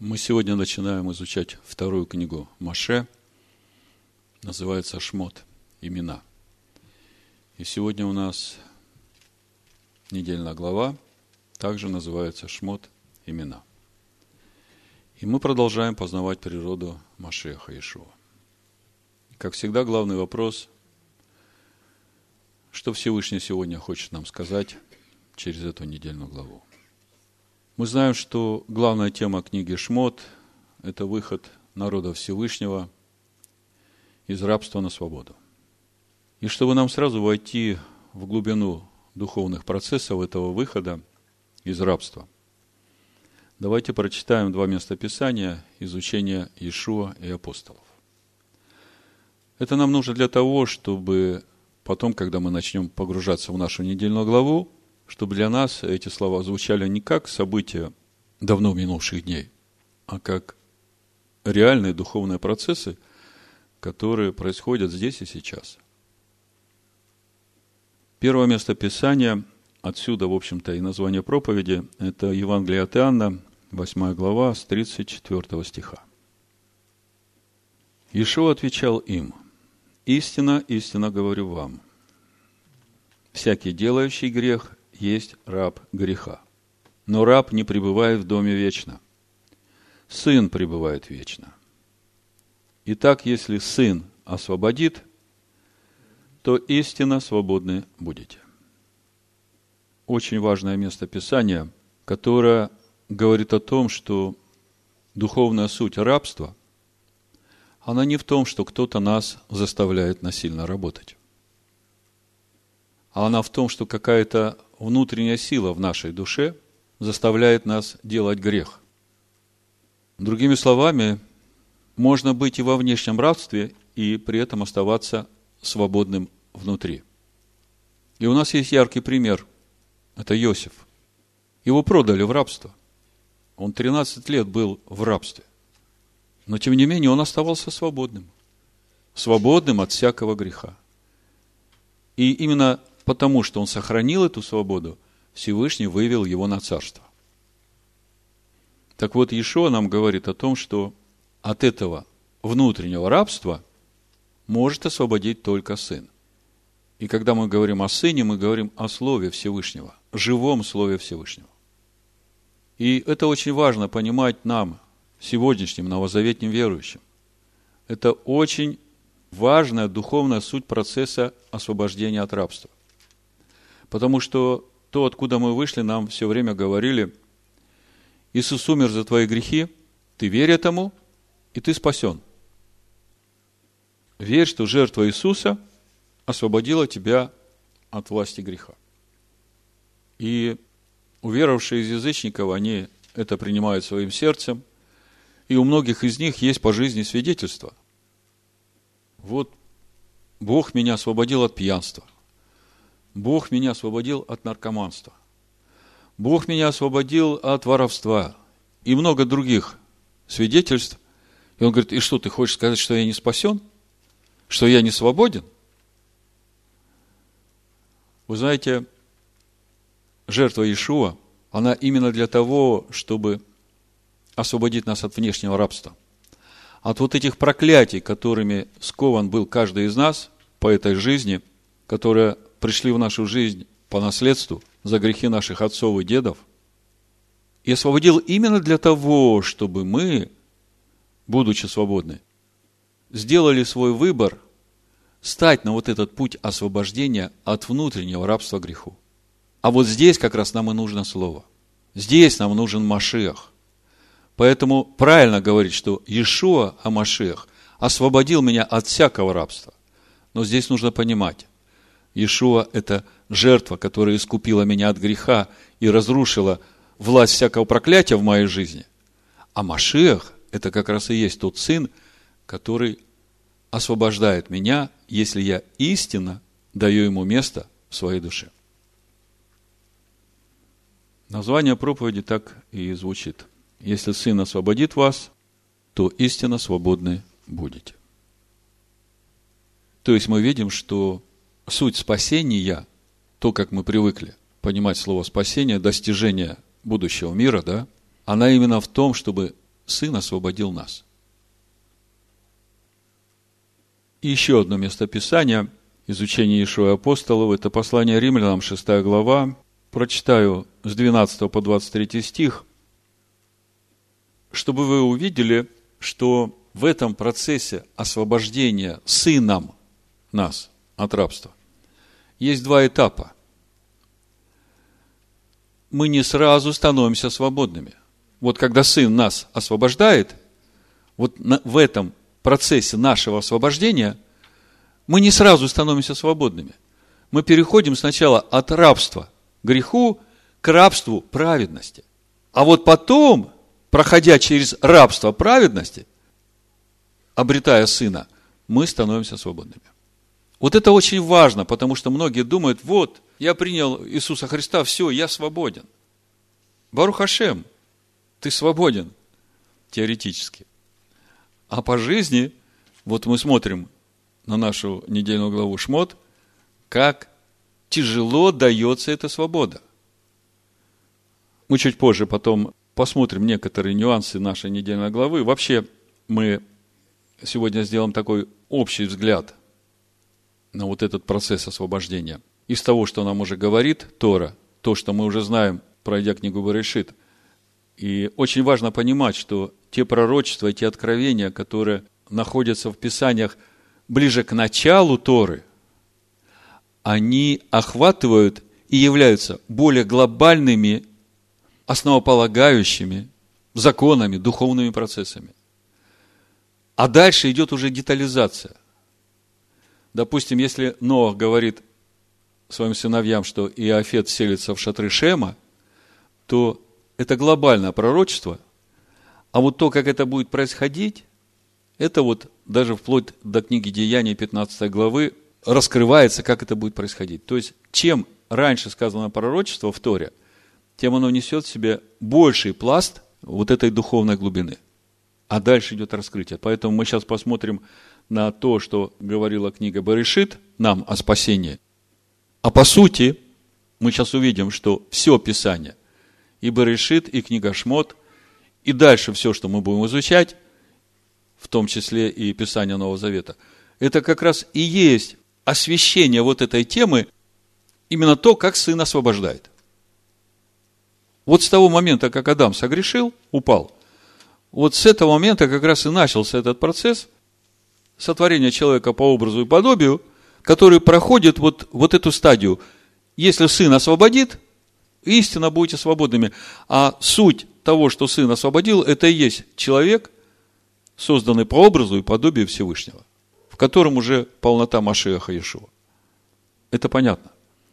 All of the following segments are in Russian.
Мы сегодня начинаем изучать вторую книгу Маше. Называется Шмот. Имена. И сегодня у нас недельная глава. Также называется Шмот. Имена. И мы продолжаем познавать природу Машеха Ишуа. Как всегда, главный вопрос, что Всевышний сегодня хочет нам сказать через эту недельную главу. Мы знаем, что главная тема книги Шмот – это выход народа Всевышнего из рабства на свободу. И чтобы нам сразу войти в глубину духовных процессов этого выхода из рабства, давайте прочитаем два места Писания изучения Иешуа и апостолов. Это нам нужно для того, чтобы потом, когда мы начнем погружаться в нашу недельную главу, чтобы для нас эти слова звучали не как события давно минувших дней, а как реальные духовные процессы, которые происходят здесь и сейчас. Первое место Писания, отсюда, в общем-то, и название проповеди, это Евангелие от Иоанна, 8 глава, с 34 стиха. Ишуа отвечал им, «Истина, истина говорю вам, всякий делающий грех есть раб греха. Но раб не пребывает в доме вечно. Сын пребывает вечно. Итак, если сын освободит, то истинно свободны будете. Очень важное место Писания, которое говорит о том, что духовная суть рабства, она не в том, что кто-то нас заставляет насильно работать а она в том, что какая-то внутренняя сила в нашей душе заставляет нас делать грех. Другими словами, можно быть и во внешнем рабстве, и при этом оставаться свободным внутри. И у нас есть яркий пример. Это Иосиф. Его продали в рабство. Он 13 лет был в рабстве. Но, тем не менее, он оставался свободным. Свободным от всякого греха. И именно потому что он сохранил эту свободу, Всевышний вывел его на царство. Так вот, Иешуа нам говорит о том, что от этого внутреннего рабства может освободить только Сын. И когда мы говорим о Сыне, мы говорим о Слове Всевышнего, живом Слове Всевышнего. И это очень важно понимать нам, сегодняшним новозаветним верующим. Это очень важная духовная суть процесса освобождения от рабства. Потому что то, откуда мы вышли, нам все время говорили, Иисус умер за твои грехи, ты верь этому, и ты спасен. Верь, что жертва Иисуса освободила тебя от власти греха. И уверовавшие из язычников, они это принимают своим сердцем, и у многих из них есть по жизни свидетельство. Вот Бог меня освободил от пьянства – Бог меня освободил от наркоманства. Бог меня освободил от воровства и много других свидетельств. И он говорит, и что, ты хочешь сказать, что я не спасен? Что я не свободен? Вы знаете, жертва Иешуа, она именно для того, чтобы освободить нас от внешнего рабства. От вот этих проклятий, которыми скован был каждый из нас по этой жизни, которая пришли в нашу жизнь по наследству за грехи наших отцов и дедов, и освободил именно для того, чтобы мы, будучи свободны, сделали свой выбор стать на вот этот путь освобождения от внутреннего рабства греху. А вот здесь как раз нам и нужно слово. Здесь нам нужен Машиах. Поэтому правильно говорить, что Иешуа, а Машиах, освободил меня от всякого рабства. Но здесь нужно понимать, Иешуа – это жертва, которая искупила меня от греха и разрушила власть всякого проклятия в моей жизни. А Машиах – это как раз и есть тот сын, который освобождает меня, если я истинно даю ему место в своей душе. Название проповеди так и звучит. Если Сын освободит вас, то истинно свободны будете. То есть мы видим, что суть спасения, то, как мы привыкли понимать слово спасение, достижение будущего мира, да, она именно в том, чтобы Сын освободил нас. И еще одно местописание из учения Ишуа Апостолов, это послание римлянам, 6 глава. Прочитаю с 12 по 23 стих, чтобы вы увидели, что в этом процессе освобождения сыном нас от рабства есть два этапа. Мы не сразу становимся свободными. Вот когда сын нас освобождает, вот в этом процессе нашего освобождения мы не сразу становимся свободными. Мы переходим сначала от рабства греху к рабству праведности. А вот потом, проходя через рабство праведности, обретая сына, мы становимся свободными. Вот это очень важно, потому что многие думают, вот, я принял Иисуса Христа, все, я свободен. Барухашем, ты свободен, теоретически. А по жизни, вот мы смотрим на нашу недельную главу Шмот, как тяжело дается эта свобода. Мы чуть позже потом посмотрим некоторые нюансы нашей недельной главы. Вообще, мы сегодня сделаем такой общий взгляд на вот этот процесс освобождения. Из того, что нам уже говорит Тора, то, что мы уже знаем, пройдя книгу Барышит. И очень важно понимать, что те пророчества, те откровения, которые находятся в Писаниях ближе к началу Торы, они охватывают и являются более глобальными, основополагающими законами, духовными процессами. А дальше идет уже детализация. Допустим, если Ноах говорит своим сыновьям, что Иофет селится в шатры Шема, то это глобальное пророчество, а вот то, как это будет происходить, это вот даже вплоть до книги Деяний 15 главы раскрывается, как это будет происходить. То есть, чем раньше сказано пророчество в Торе, тем оно несет в себе больший пласт вот этой духовной глубины – а дальше идет раскрытие. Поэтому мы сейчас посмотрим на то, что говорила книга Барышит нам о спасении. А по сути, мы сейчас увидим, что все Писание, и Барышит, и книга Шмот, и дальше все, что мы будем изучать, в том числе и Писание Нового Завета, это как раз и есть освещение вот этой темы, именно то, как Сын освобождает. Вот с того момента, как Адам согрешил, упал – вот с этого момента как раз и начался этот процесс сотворения человека по образу и подобию, который проходит вот, вот эту стадию. Если сын освободит, истинно будете свободными. А суть того, что сын освободил, это и есть человек, созданный по образу и подобию Всевышнего, в котором уже полнота Машеха Иешуа. Это понятно.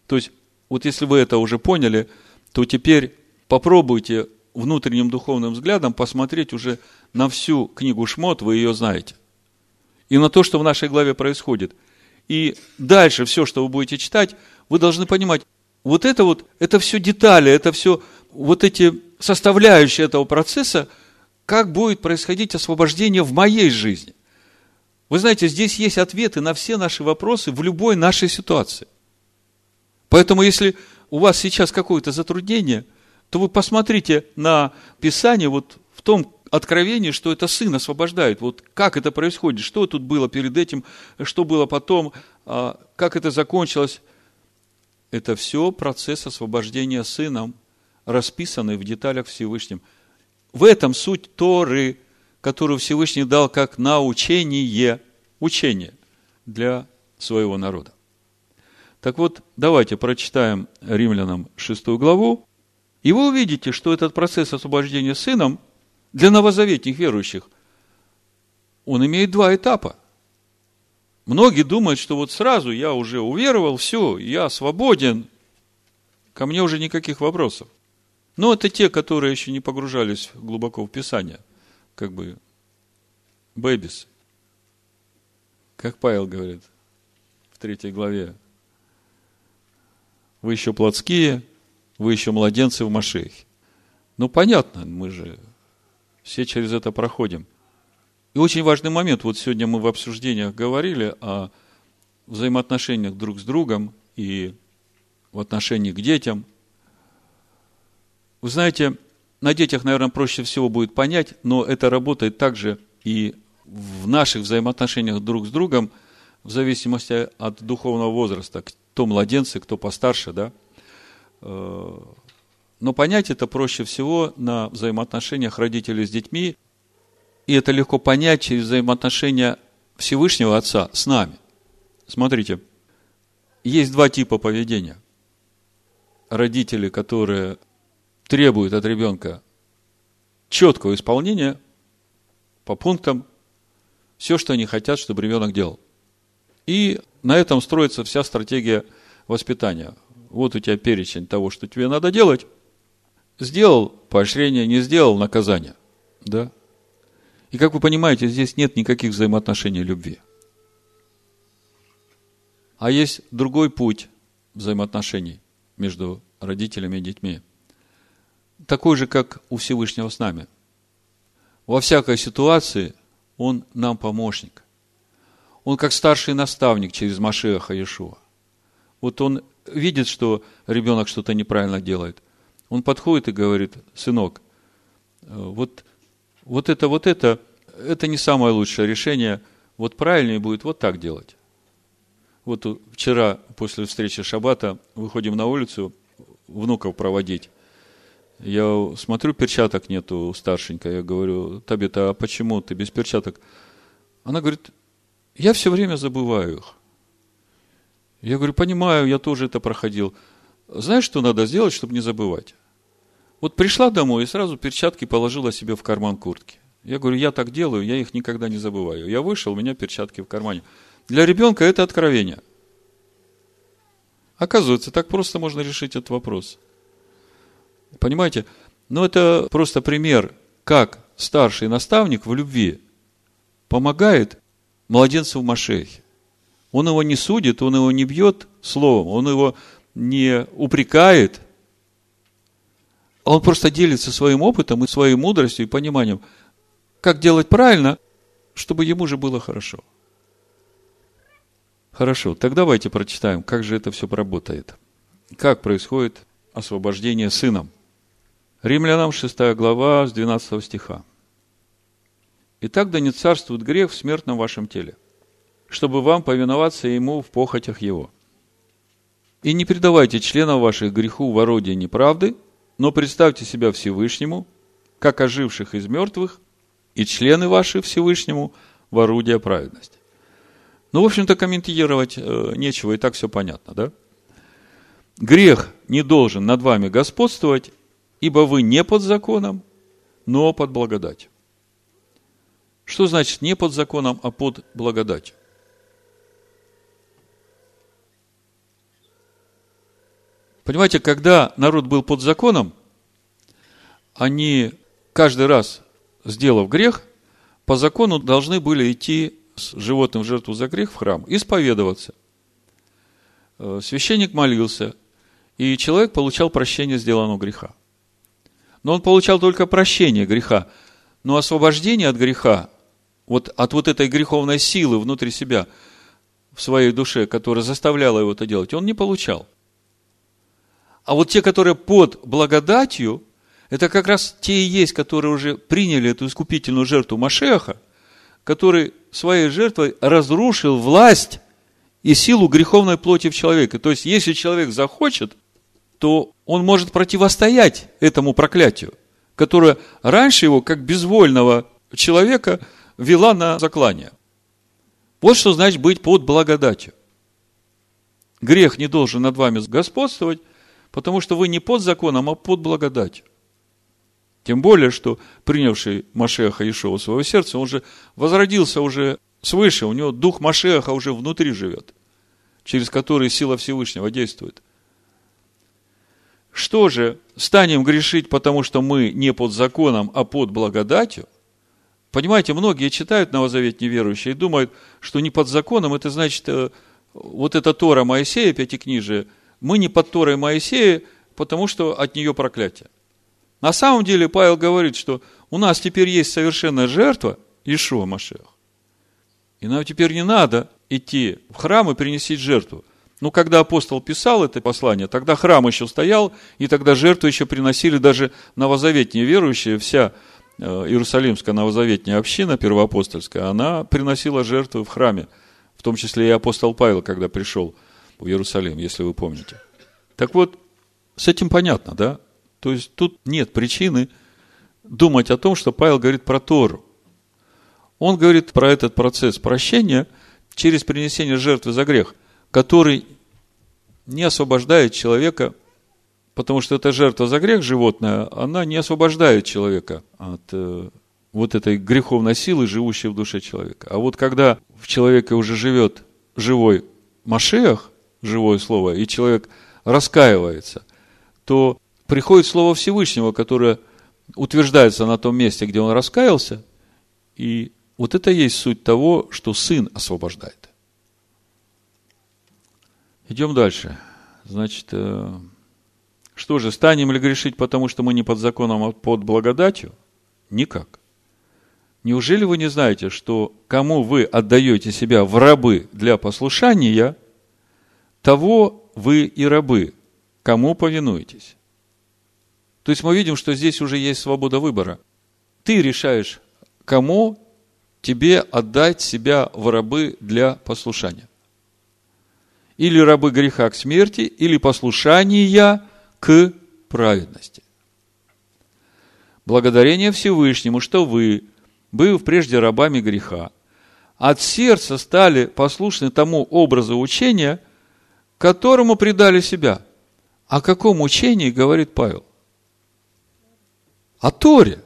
То есть, вот если вы это уже поняли, то теперь попробуйте внутренним духовным взглядом посмотреть уже на всю книгу Шмот, вы ее знаете. И на то, что в нашей главе происходит. И дальше все, что вы будете читать, вы должны понимать, вот это вот, это все детали, это все вот эти составляющие этого процесса, как будет происходить освобождение в моей жизни. Вы знаете, здесь есть ответы на все наши вопросы в любой нашей ситуации. Поэтому, если у вас сейчас какое-то затруднение – то вы посмотрите на Писание вот том откровении, что это Сын освобождает. Вот как это происходит, что тут было перед этим, что было потом, а, как это закончилось. Это все процесс освобождения Сыном, расписанный в деталях Всевышним. В этом суть Торы, которую Всевышний дал как научение, учение для своего народа. Так вот, давайте прочитаем римлянам шестую главу, и вы увидите, что этот процесс освобождения сыном для новозаветных верующих, он имеет два этапа. Многие думают, что вот сразу я уже уверовал, все, я свободен, ко мне уже никаких вопросов. Но это те, которые еще не погружались глубоко в Писание, как бы бэбис. Как Павел говорит в третьей главе. Вы еще плотские, вы еще младенцы в Машехе. Ну, понятно, мы же все через это проходим. И очень важный момент, вот сегодня мы в обсуждениях говорили о взаимоотношениях друг с другом и в отношении к детям. Вы знаете, на детях, наверное, проще всего будет понять, но это работает также и в наших взаимоотношениях друг с другом, в зависимости от духовного возраста. Кто младенцы, кто постарше, да. Но понять это проще всего на взаимоотношениях родителей с детьми. И это легко понять через взаимоотношения Всевышнего Отца с нами. Смотрите, есть два типа поведения. Родители, которые требуют от ребенка четкого исполнения по пунктам все, что они хотят, чтобы ребенок делал. И на этом строится вся стратегия воспитания. Вот у тебя перечень того, что тебе надо делать. Сделал поощрение, не сделал наказание. Да? И как вы понимаете, здесь нет никаких взаимоотношений любви. А есть другой путь взаимоотношений между родителями и детьми. Такой же, как у Всевышнего с нами. Во всякой ситуации он нам помощник. Он как старший наставник через Машеха Иешуа. Вот он видит, что ребенок что-то неправильно делает. Он подходит и говорит, сынок, вот, вот это, вот это, это не самое лучшее решение. Вот правильнее будет вот так делать. Вот вчера после встречи Шабата выходим на улицу внуков проводить. Я смотрю, перчаток нету старшенькой. Я говорю, Табита, а почему ты без перчаток? Она говорит, я все время забываю их. Я говорю, понимаю, я тоже это проходил. Знаешь, что надо сделать, чтобы не забывать? Вот пришла домой и сразу перчатки положила себе в карман куртки. Я говорю, я так делаю, я их никогда не забываю. Я вышел, у меня перчатки в кармане. Для ребенка это откровение. Оказывается, так просто можно решить этот вопрос. Понимаете? Но это просто пример, как старший наставник в любви помогает младенцу в Машехе. Он его не судит, он его не бьет словом, он его не упрекает. Он просто делится своим опытом и своей мудростью и пониманием, как делать правильно, чтобы ему же было хорошо. Хорошо, так давайте прочитаем, как же это все работает. Как происходит освобождение сыном. Римлянам 6 глава с 12 стиха. Итак, да не царствует грех в смертном вашем теле, чтобы вам повиноваться ему в похотях его. И не предавайте членов ваших греху в ороде неправды, но представьте себя Всевышнему, как оживших из мертвых, и члены ваши Всевышнему в орудие праведности. Ну, в общем-то, комментировать э, нечего, и так все понятно, да? Грех не должен над вами господствовать, ибо вы не под законом, но под благодатью. Что значит не под законом, а под благодатью? Понимаете, когда народ был под законом, они каждый раз, сделав грех, по закону должны были идти с животным в жертву за грех в храм, исповедоваться. Э, священник молился, и человек получал прощение сделанного греха. Но он получал только прощение греха, но освобождение от греха вот от вот этой греховной силы внутри себя, в своей душе, которая заставляла его это делать, он не получал. А вот те, которые под благодатью, это как раз те и есть, которые уже приняли эту искупительную жертву Машеха, который своей жертвой разрушил власть и силу греховной плоти в человеке. То есть, если человек захочет, то он может противостоять этому проклятию, которое раньше его, как безвольного человека, вела на заклание. Вот что значит быть под благодатью. Грех не должен над вами господствовать, потому что вы не под законом, а под благодатью. Тем более, что принявший Машеха Ишова в свое сердце, он же возродился уже свыше, у него дух Машеха уже внутри живет, через который сила Всевышнего действует. Что же, станем грешить, потому что мы не под законом, а под благодатью? Понимаете, многие читают Новозавет неверующие и думают, что не под законом, это значит, э, вот эта Тора Моисея, пятикнижие, мы не под Торой Моисея, потому что от нее проклятие. На самом деле Павел говорит, что у нас теперь есть совершенная жертва, Ишуа Машех. И нам теперь не надо идти в храм и принести жертву. Ну, когда апостол писал это послание, тогда храм еще стоял, и тогда жертву еще приносили даже новозаветние верующие, вся э, Иерусалимская новозаветняя община первоапостольская, она приносила жертвы в храме, в том числе и апостол Павел, когда пришел в Иерусалим, если вы помните. Так вот, с этим понятно, да? То есть тут нет причины думать о том, что Павел говорит про Тору. Он говорит про этот процесс прощения через принесение жертвы за грех – который не освобождает человека, потому что эта жертва за грех животное, она не освобождает человека от э, вот этой греховной силы, живущей в душе человека. А вот когда в человеке уже живет живой Машех, живое слово, и человек раскаивается, то приходит слово Всевышнего, которое утверждается на том месте, где он раскаялся, и вот это есть суть того, что Сын освобождает. Идем дальше. Значит, э, что же, станем ли грешить, потому что мы не под законом, а под благодатью? Никак. Неужели вы не знаете, что кому вы отдаете себя в рабы для послушания, того вы и рабы, кому повинуетесь? То есть мы видим, что здесь уже есть свобода выбора. Ты решаешь, кому тебе отдать себя в рабы для послушания или рабы греха к смерти, или послушания к праведности. Благодарение Всевышнему, что вы, быв прежде рабами греха, от сердца стали послушны тому образу учения, которому предали себя. О каком учении говорит Павел? О Торе.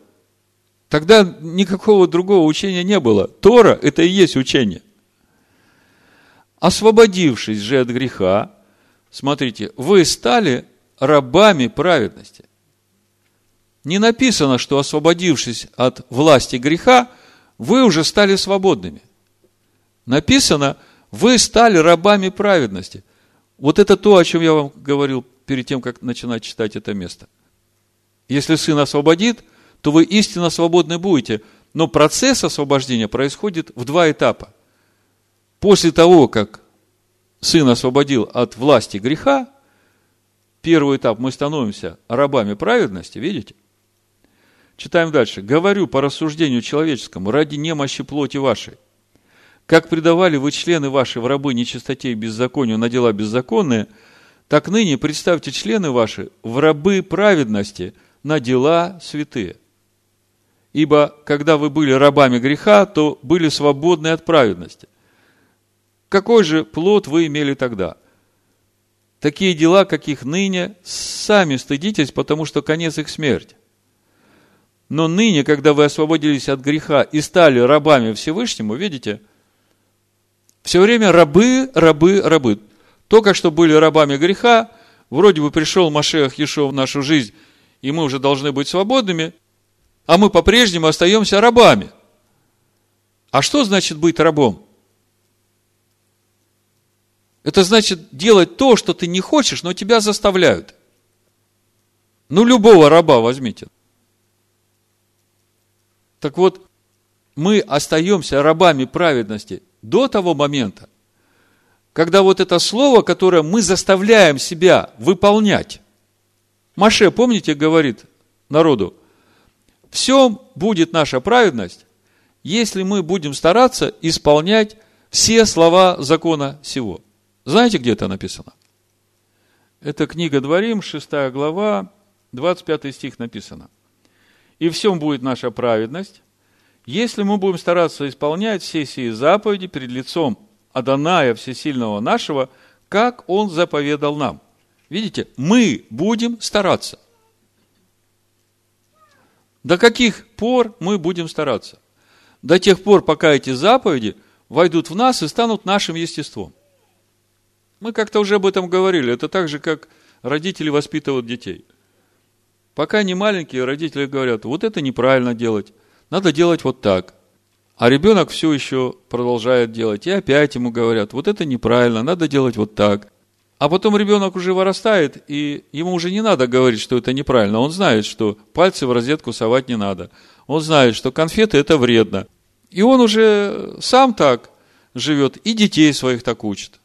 Тогда никакого другого учения не было. Тора – это и есть учение. Освободившись же от греха, смотрите, вы стали рабами праведности. Не написано, что освободившись от власти греха, вы уже стали свободными. Написано, вы стали рабами праведности. Вот это то, о чем я вам говорил перед тем, как начинать читать это место. Если Сын освободит, то вы истинно свободны будете. Но процесс освобождения происходит в два этапа после того, как Сын освободил от власти греха, первый этап мы становимся рабами праведности, видите? Читаем дальше. «Говорю по рассуждению человеческому, ради немощи плоти вашей, как предавали вы члены ваши в рабы нечистоте и беззаконию на дела беззаконные, так ныне представьте члены ваши в рабы праведности на дела святые. Ибо, когда вы были рабами греха, то были свободны от праведности – какой же плод вы имели тогда? Такие дела, каких ныне, сами стыдитесь, потому что конец их смерть. Но ныне, когда вы освободились от греха и стали рабами Всевышнему, видите, все время рабы, рабы, рабы. Только что были рабами греха, вроде бы пришел Машех Ешо в нашу жизнь, и мы уже должны быть свободными, а мы по-прежнему остаемся рабами. А что значит быть рабом? Это значит делать то, что ты не хочешь, но тебя заставляют. Ну, любого раба возьмите. Так вот, мы остаемся рабами праведности до того момента, когда вот это слово, которое мы заставляем себя выполнять. Маше, помните, говорит народу, все будет наша праведность, если мы будем стараться исполнять все слова закона сего. Знаете, где это написано? Это книга Дворим, 6 глава, 25 стих написано. «И всем будет наша праведность, если мы будем стараться исполнять все сии заповеди перед лицом Аданая Всесильного нашего, как Он заповедал нам». Видите, мы будем стараться. До каких пор мы будем стараться? До тех пор, пока эти заповеди войдут в нас и станут нашим естеством. Мы как-то уже об этом говорили. Это так же, как родители воспитывают детей. Пока они маленькие, родители говорят, вот это неправильно делать, надо делать вот так. А ребенок все еще продолжает делать. И опять ему говорят, вот это неправильно, надо делать вот так. А потом ребенок уже вырастает, и ему уже не надо говорить, что это неправильно. Он знает, что пальцы в розетку совать не надо. Он знает, что конфеты это вредно. И он уже сам так живет, и детей своих так учит.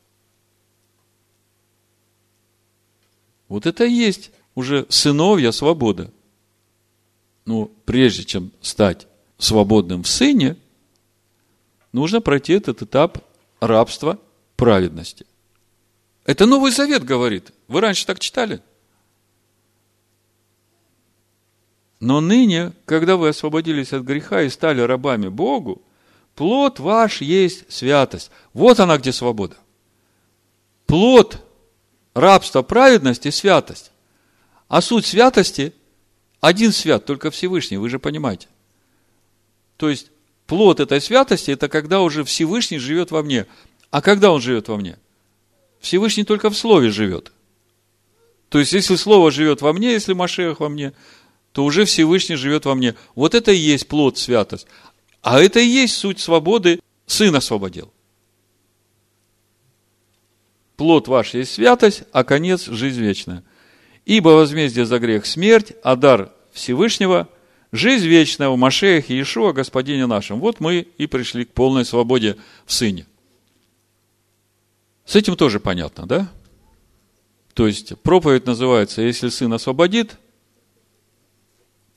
Вот это и есть уже сыновья свобода. Но прежде чем стать свободным в сыне, нужно пройти этот этап рабства праведности. Это Новый Завет говорит. Вы раньше так читали? Но ныне, когда вы освободились от греха и стали рабами Богу, плод ваш есть святость. Вот она где свобода. Плод рабства праведности – святость. А суть святости – один свят, только Всевышний, вы же понимаете. То есть, плод этой святости – это когда уже Всевышний живет во мне. А когда он живет во мне? Всевышний только в Слове живет. То есть, если Слово живет во мне, если Машех во мне, то уже Всевышний живет во мне. Вот это и есть плод святость. А это и есть суть свободы. Сын освободил. Плод ваш есть святость, а конец – жизнь вечная. Ибо возмездие за грех – смерть, а дар Всевышнего – жизнь вечная в Машеях и Иешуа, Господине нашем. Вот мы и пришли к полной свободе в Сыне. С этим тоже понятно, да? То есть, проповедь называется «Если Сын освободит,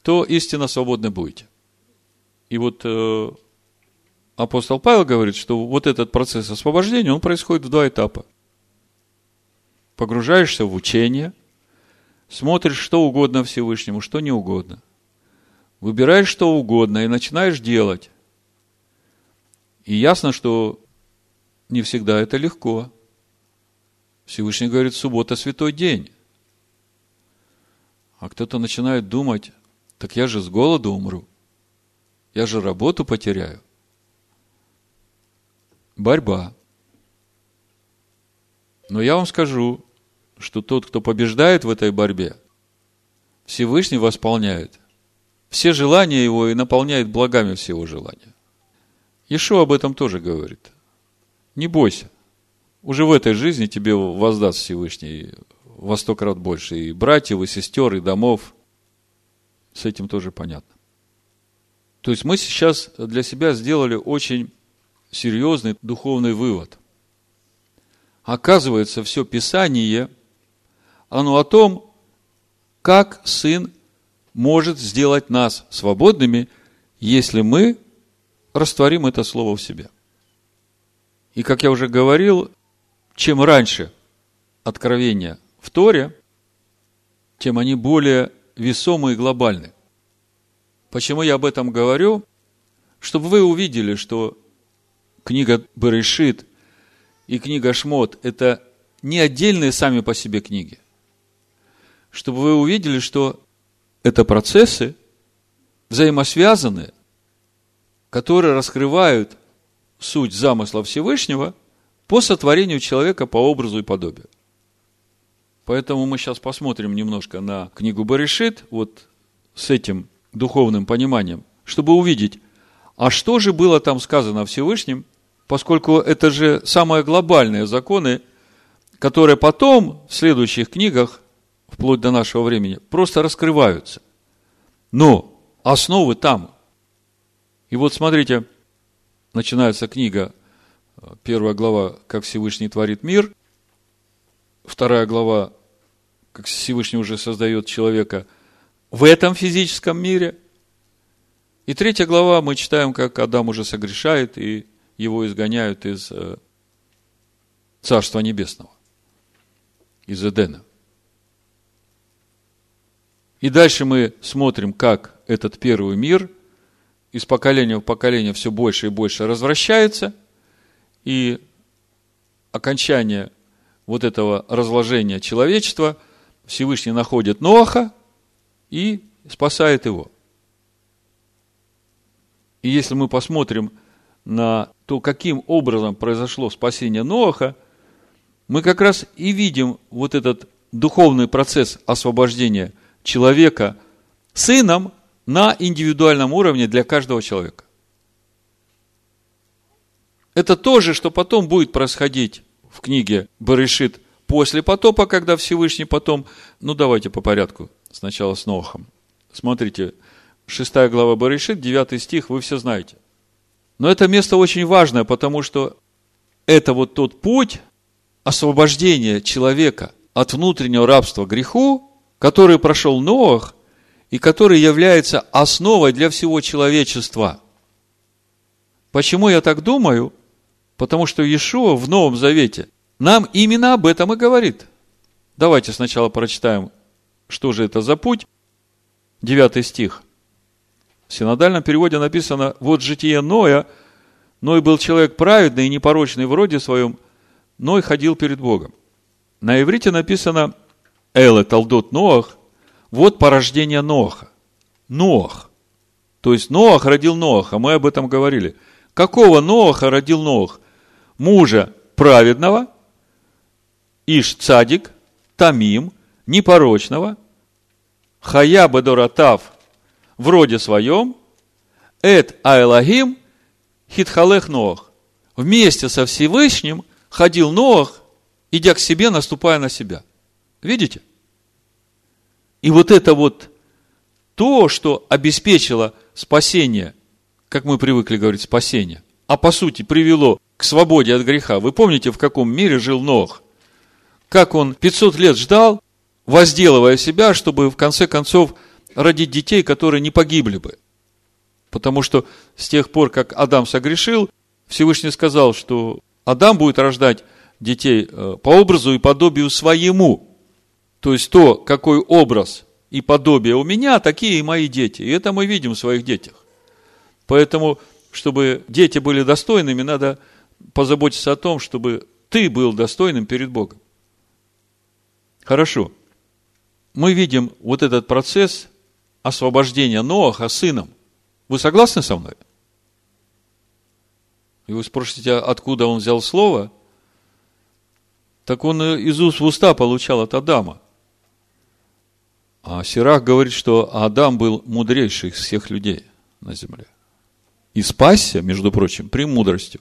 то истинно свободны будете». И вот э, апостол Павел говорит, что вот этот процесс освобождения, он происходит в два этапа. Погружаешься в учение, смотришь, что угодно Всевышнему, что не угодно. Выбираешь что угодно и начинаешь делать. И ясно, что не всегда это легко. Всевышний говорит, суббота – святой день. А кто-то начинает думать, так я же с голоду умру. Я же работу потеряю. Борьба. Но я вам скажу, что тот, кто побеждает в этой борьбе, Всевышний восполняет все желания его и наполняет благами все его желания. Ишо об этом тоже говорит. Не бойся. Уже в этой жизни тебе воздаст Всевышний во сто крат больше. И братьев, и сестер, и домов. С этим тоже понятно. То есть мы сейчас для себя сделали очень серьезный духовный вывод. Оказывается, все Писание, оно о том, как Сын может сделать нас свободными, если мы растворим это слово в себе. И, как я уже говорил, чем раньше откровения в Торе, тем они более весомые и глобальны. Почему я об этом говорю? Чтобы вы увидели, что книга Берешит и книга Шмот – это не отдельные сами по себе книги. Чтобы вы увидели, что это процессы взаимосвязанные, которые раскрывают суть замысла Всевышнего по сотворению человека по образу и подобию. Поэтому мы сейчас посмотрим немножко на книгу Баришит, вот с этим духовным пониманием, чтобы увидеть, а что же было там сказано Всевышним, поскольку это же самые глобальные законы, которые потом в следующих книгах, вплоть до нашего времени, просто раскрываются. Но основы там. И вот смотрите, начинается книга, первая глава, как Всевышний творит мир, вторая глава, как Всевышний уже создает человека – в этом физическом мире. И третья глава мы читаем, как Адам уже согрешает, и его изгоняют из э, Царства Небесного, из Эдена. И дальше мы смотрим, как этот первый мир из поколения в поколение все больше и больше развращается, и окончание вот этого разложения человечества Всевышний находит Ноаха, и спасает его. И если мы посмотрим на то, каким образом произошло спасение Ноаха, мы как раз и видим вот этот духовный процесс освобождения человека сыном на индивидуальном уровне для каждого человека. Это то же, что потом будет происходить в книге Барышит после потопа, когда Всевышний потом, ну давайте по порядку, сначала с Нохом. Смотрите, 6 глава Баришит, 9 стих, вы все знаете. Но это место очень важное, потому что это вот тот путь освобождения человека от внутреннего рабства греху, который прошел Ноах, и который является основой для всего человечества. Почему я так думаю? Потому что Иешуа в Новом Завете нам именно об этом и говорит. Давайте сначала прочитаем, что же это за путь. Девятый стих. В синодальном переводе написано, вот житие Ноя, Ной был человек праведный и непорочный в роде своем, Ной ходил перед Богом. На иврите написано Эле Талдот Ноах, вот порождение Ноаха. Ноах. То есть Ноах родил Ноаха, мы об этом говорили. Какого Ноаха родил Ноах? Мужа праведного, Иш Цадик, Тамим, непорочного, Хая Бедоратав в роде своем, Эд Айлагим, Хитхалех Ноах. Вместе со Всевышним ходил Ноах, идя к себе, наступая на себя. Видите? И вот это вот то, что обеспечило спасение, как мы привыкли говорить, спасение, а по сути привело к свободе от греха. Вы помните, в каком мире жил Нох? Как он 500 лет ждал, возделывая себя, чтобы в конце концов родить детей, которые не погибли бы. Потому что с тех пор, как Адам согрешил, Всевышний сказал, что Адам будет рождать детей э, по образу и подобию своему. То есть то, какой образ и подобие у меня, такие и мои дети. И это мы видим в своих детях. Поэтому, чтобы дети были достойными, надо позаботиться о том, чтобы ты был достойным перед Богом. Хорошо. Мы видим вот этот процесс освобождения Ноаха сыном. Вы согласны со мной? И вы спросите, откуда он взял слово? Так он из уст в уста получал от Адама. А Сирах говорит, что Адам был мудрейший из всех людей на земле. И спасся, между прочим, премудростью.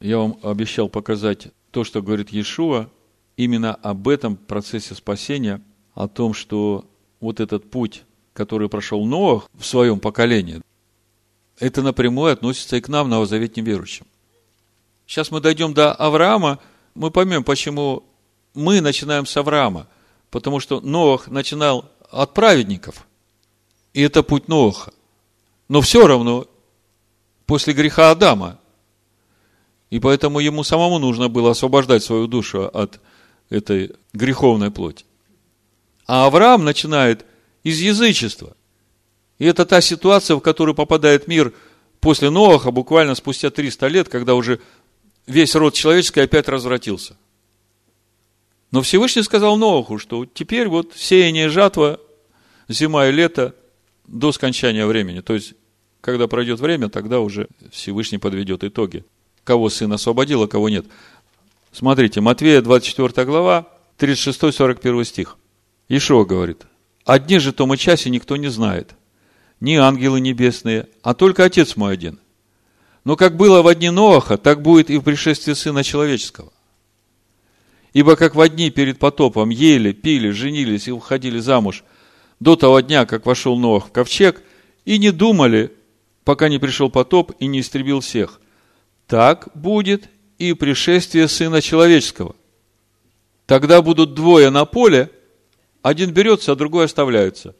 Я вам обещал показать то, что говорит Иешуа, именно об этом процессе спасения, о том, что вот этот путь, который прошел Ноах в своем поколении, это напрямую относится и к нам, новозаветним верующим. Сейчас мы дойдем до Авраама, мы поймем, почему мы начинаем с Авраама, потому что Ноах начинал от праведников, и это путь Ноаха. Но все равно после греха Адама, и поэтому ему самому нужно было освобождать свою душу от этой греховной плоти. А Авраам начинает из язычества. И это та ситуация, в которую попадает мир после Ноаха, буквально спустя 300 лет, когда уже весь род человеческий опять развратился – но Всевышний сказал Новоху, что теперь вот сеяние, жатва, зима и лето до скончания времени. То есть, когда пройдет время, тогда уже Всевышний подведет итоги. Кого сын освободил, а кого нет. Смотрите, Матвея 24 глава, 36-41 стих. Ишуа говорит, «О дне же том и часе никто не знает, ни ангелы небесные, а только Отец мой один. Но как было в дни Ноаха, так будет и в пришествии Сына Человеческого. Ибо как в дни перед потопом ели, пили, женились и уходили замуж до того дня, как вошел Ноах в ковчег, и не думали, пока не пришел потоп и не истребил всех. Так будет и пришествие Сына Человеческого. Тогда будут двое на поле, один берется, а другой оставляется.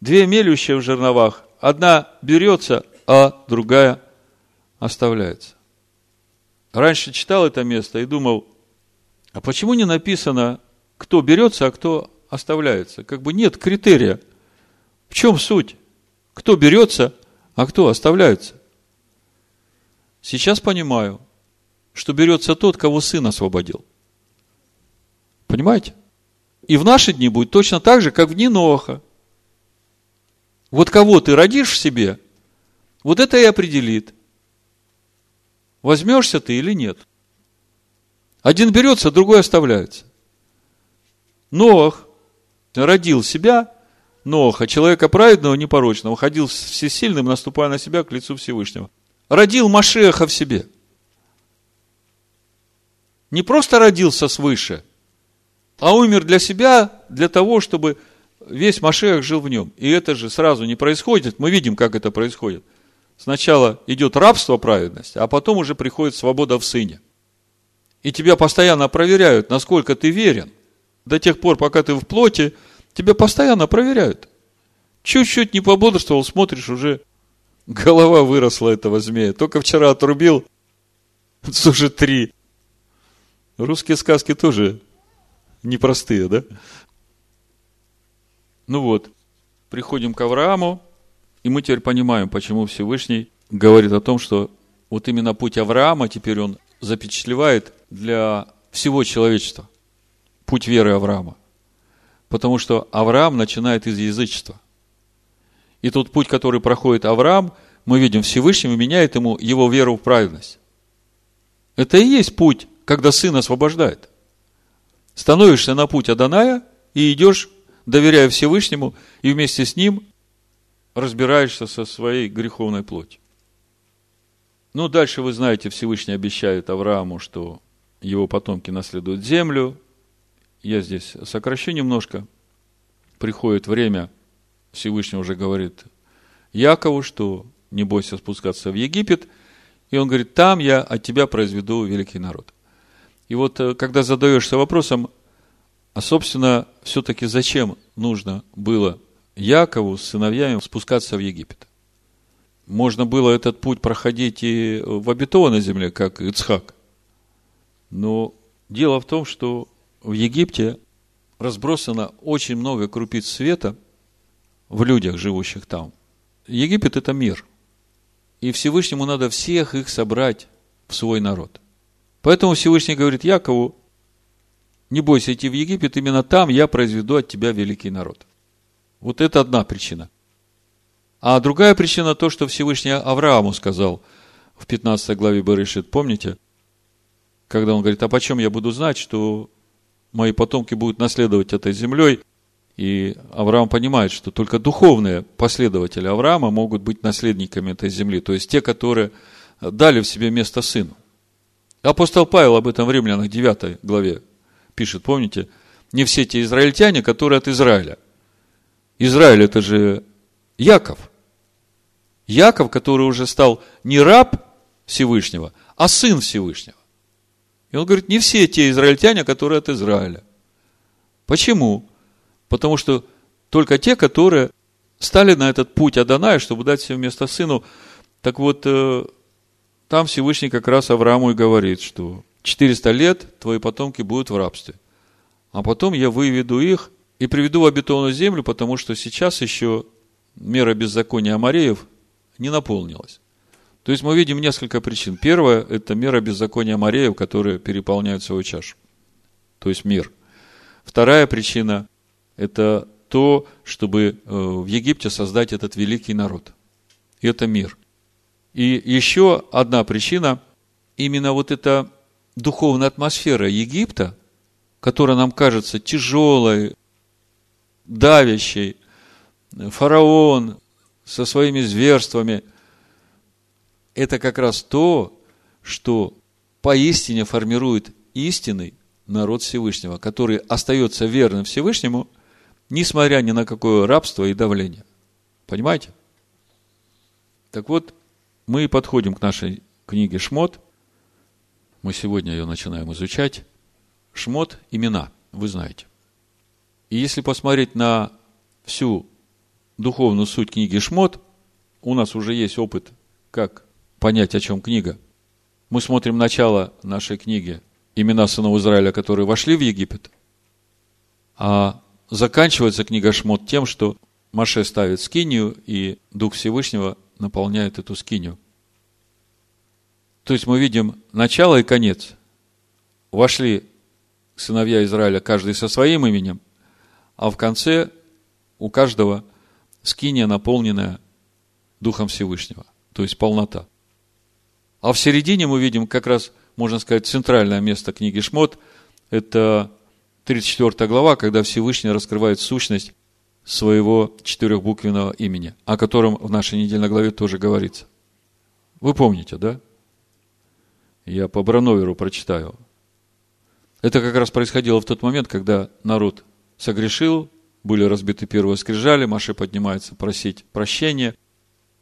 Две мелющие в жерновах, одна берется, а другая оставляется. Раньше читал это место и думал, а почему не написано, кто берется, а кто оставляется? Как бы нет критерия. В чем суть? Кто берется, а кто оставляется? Сейчас понимаю, что берется тот, кого сын освободил. Понимаете? И в наши дни будет точно так же, как в дни Ноаха. Вот кого ты родишь в себе, вот это и определит, возьмешься ты или нет – один берется, другой оставляется. Ноах родил себя, Ноаха, человека праведного, непорочного, ходил всесильным, наступая на себя к лицу Всевышнего. Родил Машеха в себе. Не просто родился свыше, а умер для себя, для того, чтобы весь Машех жил в нем. И это же сразу не происходит. Мы видим, как это происходит. Сначала идет рабство праведности, а потом уже приходит свобода в сыне. И тебя постоянно проверяют, насколько ты верен. До тех пор, пока ты в плоти, тебя постоянно проверяют. Чуть-чуть не пободрствовал, смотришь, уже голова выросла этого змея. Только вчера отрубил, уже три. Русские сказки тоже непростые, да? Ну вот, приходим к Аврааму, и мы теперь понимаем, почему Всевышний говорит о том, что вот именно путь Авраама теперь он запечатлевает для всего человечества. Путь веры Авраама. Потому что Авраам начинает из язычества. И тот путь, который проходит Авраам, мы видим Всевышний меняет ему его веру в праведность. Это и есть путь, когда сын освобождает. Становишься на путь Аданая и идешь, доверяя Всевышнему, и вместе с ним разбираешься со своей греховной плотью. Ну, дальше вы знаете, Всевышний обещает Аврааму, что его потомки наследуют землю. Я здесь сокращу немножко. Приходит время, Всевышний уже говорит Якову, что не бойся спускаться в Египет. И он говорит, там я от тебя произведу великий народ. И вот, э, когда задаешься вопросом, а, собственно, все-таки зачем нужно было Якову с сыновьями спускаться в Египет? Можно было этот путь проходить и в обетованной земле, как Ицхак. Но дело в том, что в Египте разбросано очень много крупиц света в людях, живущих там. Египет – это мир. И Всевышнему надо всех их собрать в свой народ. Поэтому Всевышний говорит Якову, не бойся идти в Египет, именно там я произведу от тебя великий народ. Вот это одна причина. А другая причина то, что Всевышний Аврааму сказал в 15 главе Берешит, помните? Когда он говорит, а почем я буду знать, что мои потомки будут наследовать этой землей? И Авраам понимает, что только духовные последователи Авраама могут быть наследниками этой земли, то есть те, которые дали в себе место сыну. Апостол Павел об этом в Римлянах 9 главе пишет, помните? Не все те израильтяне, которые от Израиля. Израиль это же Яков. Яков, который уже стал не раб Всевышнего, а сын Всевышнего. И он говорит, не все те израильтяне, которые от Израиля. Почему? Потому что только те, которые стали на этот путь Аданая, чтобы дать себе место сыну. Так вот, э, там Всевышний как раз Аврааму и говорит, что 400 лет твои потомки будут в рабстве. А потом я выведу их и приведу в обетованную землю, потому что сейчас еще мера беззакония Амареев не наполнилась. То есть мы видим несколько причин. Первое – это мера беззакония Амареев, которые переполняют свою чашу. То есть мир. Вторая причина – это то, чтобы э, в Египте создать этот великий народ. И это мир – и еще одна причина, именно вот эта духовная атмосфера Египта, которая нам кажется тяжелой, давящей, фараон со своими зверствами, это как раз то, что поистине формирует истинный народ Всевышнего, который остается верным Всевышнему, несмотря ни на какое рабство и давление. Понимаете? Так вот, мы подходим к нашей книге Шмот. Мы сегодня ее начинаем изучать. Шмот – имена, вы знаете. И если посмотреть на всю духовную суть книги Шмот, у нас уже есть опыт, как понять, о чем книга. Мы смотрим начало нашей книги «Имена сынов Израиля, которые вошли в Египет», а заканчивается книга Шмот тем, что Маше ставит скинию, и Дух Всевышнего наполняет эту скинию. То есть мы видим начало и конец. Вошли сыновья Израиля, каждый со своим именем, а в конце у каждого скиния, наполненная Духом Всевышнего, то есть полнота. А в середине мы видим как раз, можно сказать, центральное место книги Шмот. Это 34 глава, когда Всевышний раскрывает сущность своего четырехбуквенного имени, о котором в нашей недельной главе тоже говорится. Вы помните, да? Я по Брановеру прочитаю. Это как раз происходило в тот момент, когда народ согрешил, были разбиты первые скрижали, Маша поднимается просить прощения.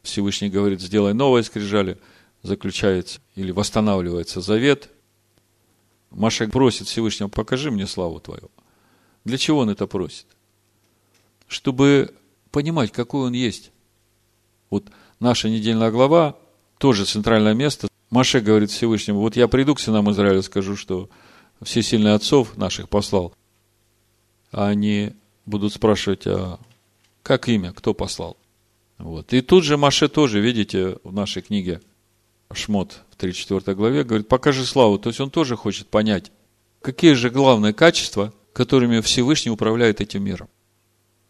Всевышний говорит, сделай новые скрижали, заключается или восстанавливается завет. Маша просит Всевышнего, покажи мне славу Твою. Для чего он это просит? Чтобы понимать, какой он есть. Вот наша недельная глава, тоже центральное место. Маше говорит Всевышнему, вот я приду к сынам Израиля, скажу, что все сильные отцов наших послал. А они будут спрашивать, а как имя, кто послал? Вот. И тут же Маше тоже, видите, в нашей книге Шмот в 34 главе говорит, покажи славу. То есть он тоже хочет понять, какие же главные качества, которыми Всевышний управляет этим миром.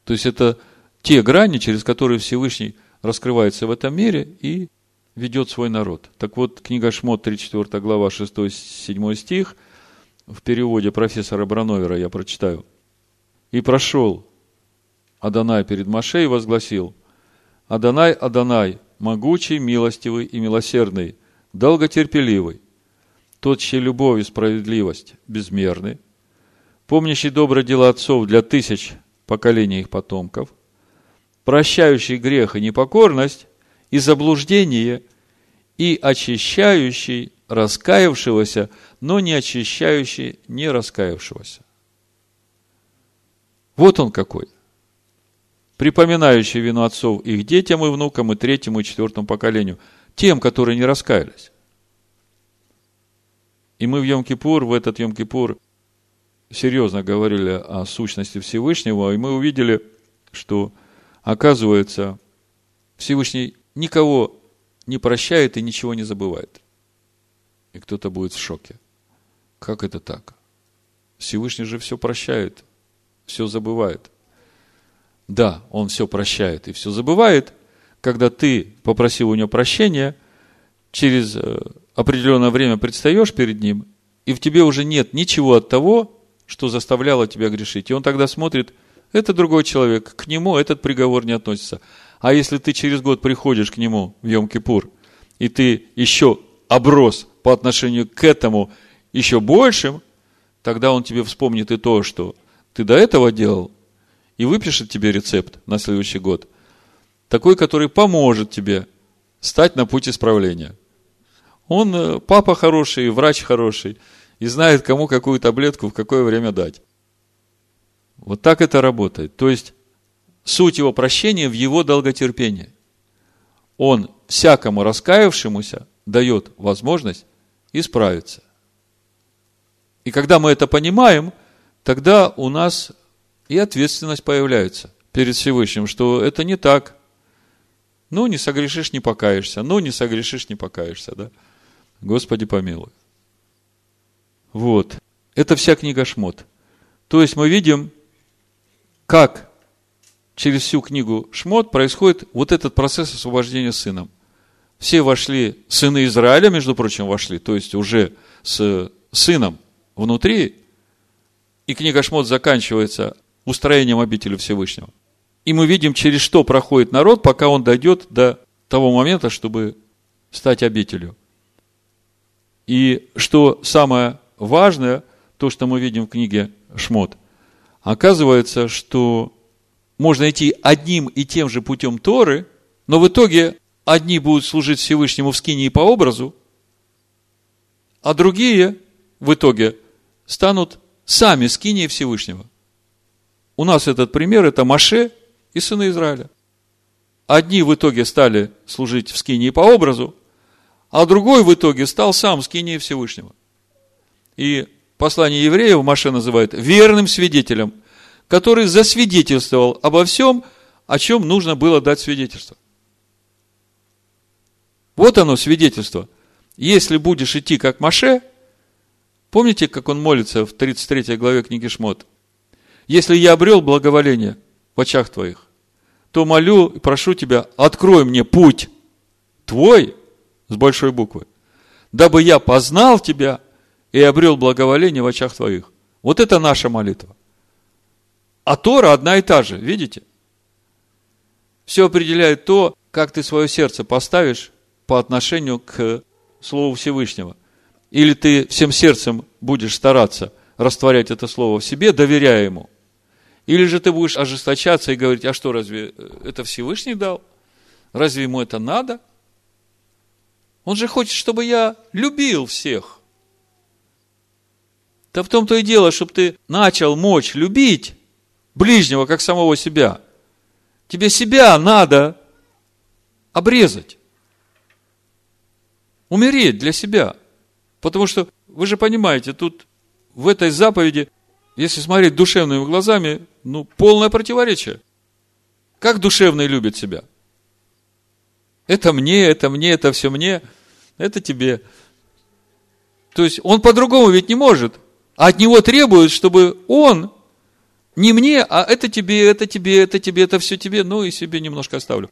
То есть это те грани, через которые Всевышний раскрывается в этом мире и ведет свой народ. Так вот, книга Шмот, 34 глава, 6-7 стих, в переводе профессора Брановера я прочитаю. «И прошел Адонай перед Маше и возгласил, Адонай, Адонай, могучий, милостивый и милосердный, долготерпеливый, тот, чья любовь и справедливость безмерны, помнящий добрые дела отцов для тысяч поколений их потомков, прощающий грех и непокорность, и заблуждение, и очищающий раскаявшегося, но не очищающий не раскаявшегося. Вот он какой припоминающий вину отцов их детям и внукам, и третьему, и четвертому поколению, тем, которые не раскаялись. И мы в Йом-Кипур, в этот Йом-Кипур, серьезно говорили о сущности Всевышнего, и мы увидели, что, оказывается, Всевышний никого не прощает и ничего не забывает. И кто-то будет в шоке. Как это так? Всевышний же все прощает, все забывает. Да, он все прощает и все забывает. Когда ты попросил у него прощения, через э, определенное время предстаешь перед ним, и в тебе уже нет ничего от того, что заставляло тебя грешить. И он тогда смотрит, это другой человек, к нему этот приговор не относится. А если ты через год приходишь к нему в Йом-Кипур, и ты еще оброс по отношению к этому еще большим, тогда он тебе вспомнит и то, что ты до этого делал, и выпишет тебе рецепт на следующий год. Такой, который поможет тебе стать на путь исправления. Он э, папа хороший, врач хороший, и знает, кому какую таблетку в какое время дать. Вот так это работает. То есть, суть его прощения в его долготерпении. Он всякому раскаявшемуся дает возможность исправиться. И когда мы это понимаем, тогда у нас и ответственность появляется перед Всевышним, что это не так. Ну, не согрешишь, не покаешься. Ну, не согрешишь, не покаешься, да? Господи помилуй. Вот. Это вся книга Шмот. То есть мы видим, как через всю книгу Шмот происходит вот этот процесс освобождения сыном. Все вошли, сыны Израиля, между прочим, вошли, то есть уже с сыном внутри, и книга Шмот заканчивается устроением обители Всевышнего. И мы видим, через что проходит народ, пока он дойдет до того момента, чтобы стать обителью. И что самое важное, то, что мы видим в книге Шмот, оказывается, что можно идти одним и тем же путем Торы, но в итоге одни будут служить Всевышнему в скинии по образу, а другие в итоге станут сами скинии Всевышнего. У нас этот пример – это Маше и сыны Израиля. Одни в итоге стали служить в скинии по образу, а другой в итоге стал сам скинией Всевышнего. И послание евреев Маше называет верным свидетелем, который засвидетельствовал обо всем, о чем нужно было дать свидетельство. Вот оно, свидетельство. Если будешь идти как Маше, помните, как он молится в 33 главе книги Шмот? Если я обрел благоволение в очах твоих, то молю и прошу тебя, открой мне путь твой с большой буквы, дабы я познал тебя и обрел благоволение в очах твоих. Вот это наша молитва. А Тора одна и та же, видите? Все определяет то, как ты свое сердце поставишь по отношению к Слову Всевышнего. Или ты всем сердцем будешь стараться растворять это Слово в себе, доверяя Ему, или же ты будешь ожесточаться и говорить, а что, разве это Всевышний дал? Разве ему это надо? Он же хочет, чтобы я любил всех. Да в том-то и дело, чтобы ты начал мочь любить ближнего, как самого себя. Тебе себя надо обрезать. Умереть для себя. Потому что, вы же понимаете, тут в этой заповеди, если смотреть душевными глазами, ну, полное противоречие. Как душевный любит себя? Это мне, это мне, это все мне, это тебе. То есть он по-другому ведь не может. А от него требуют, чтобы он не мне, а это тебе, это тебе, это тебе, это все тебе, ну и себе немножко оставлю.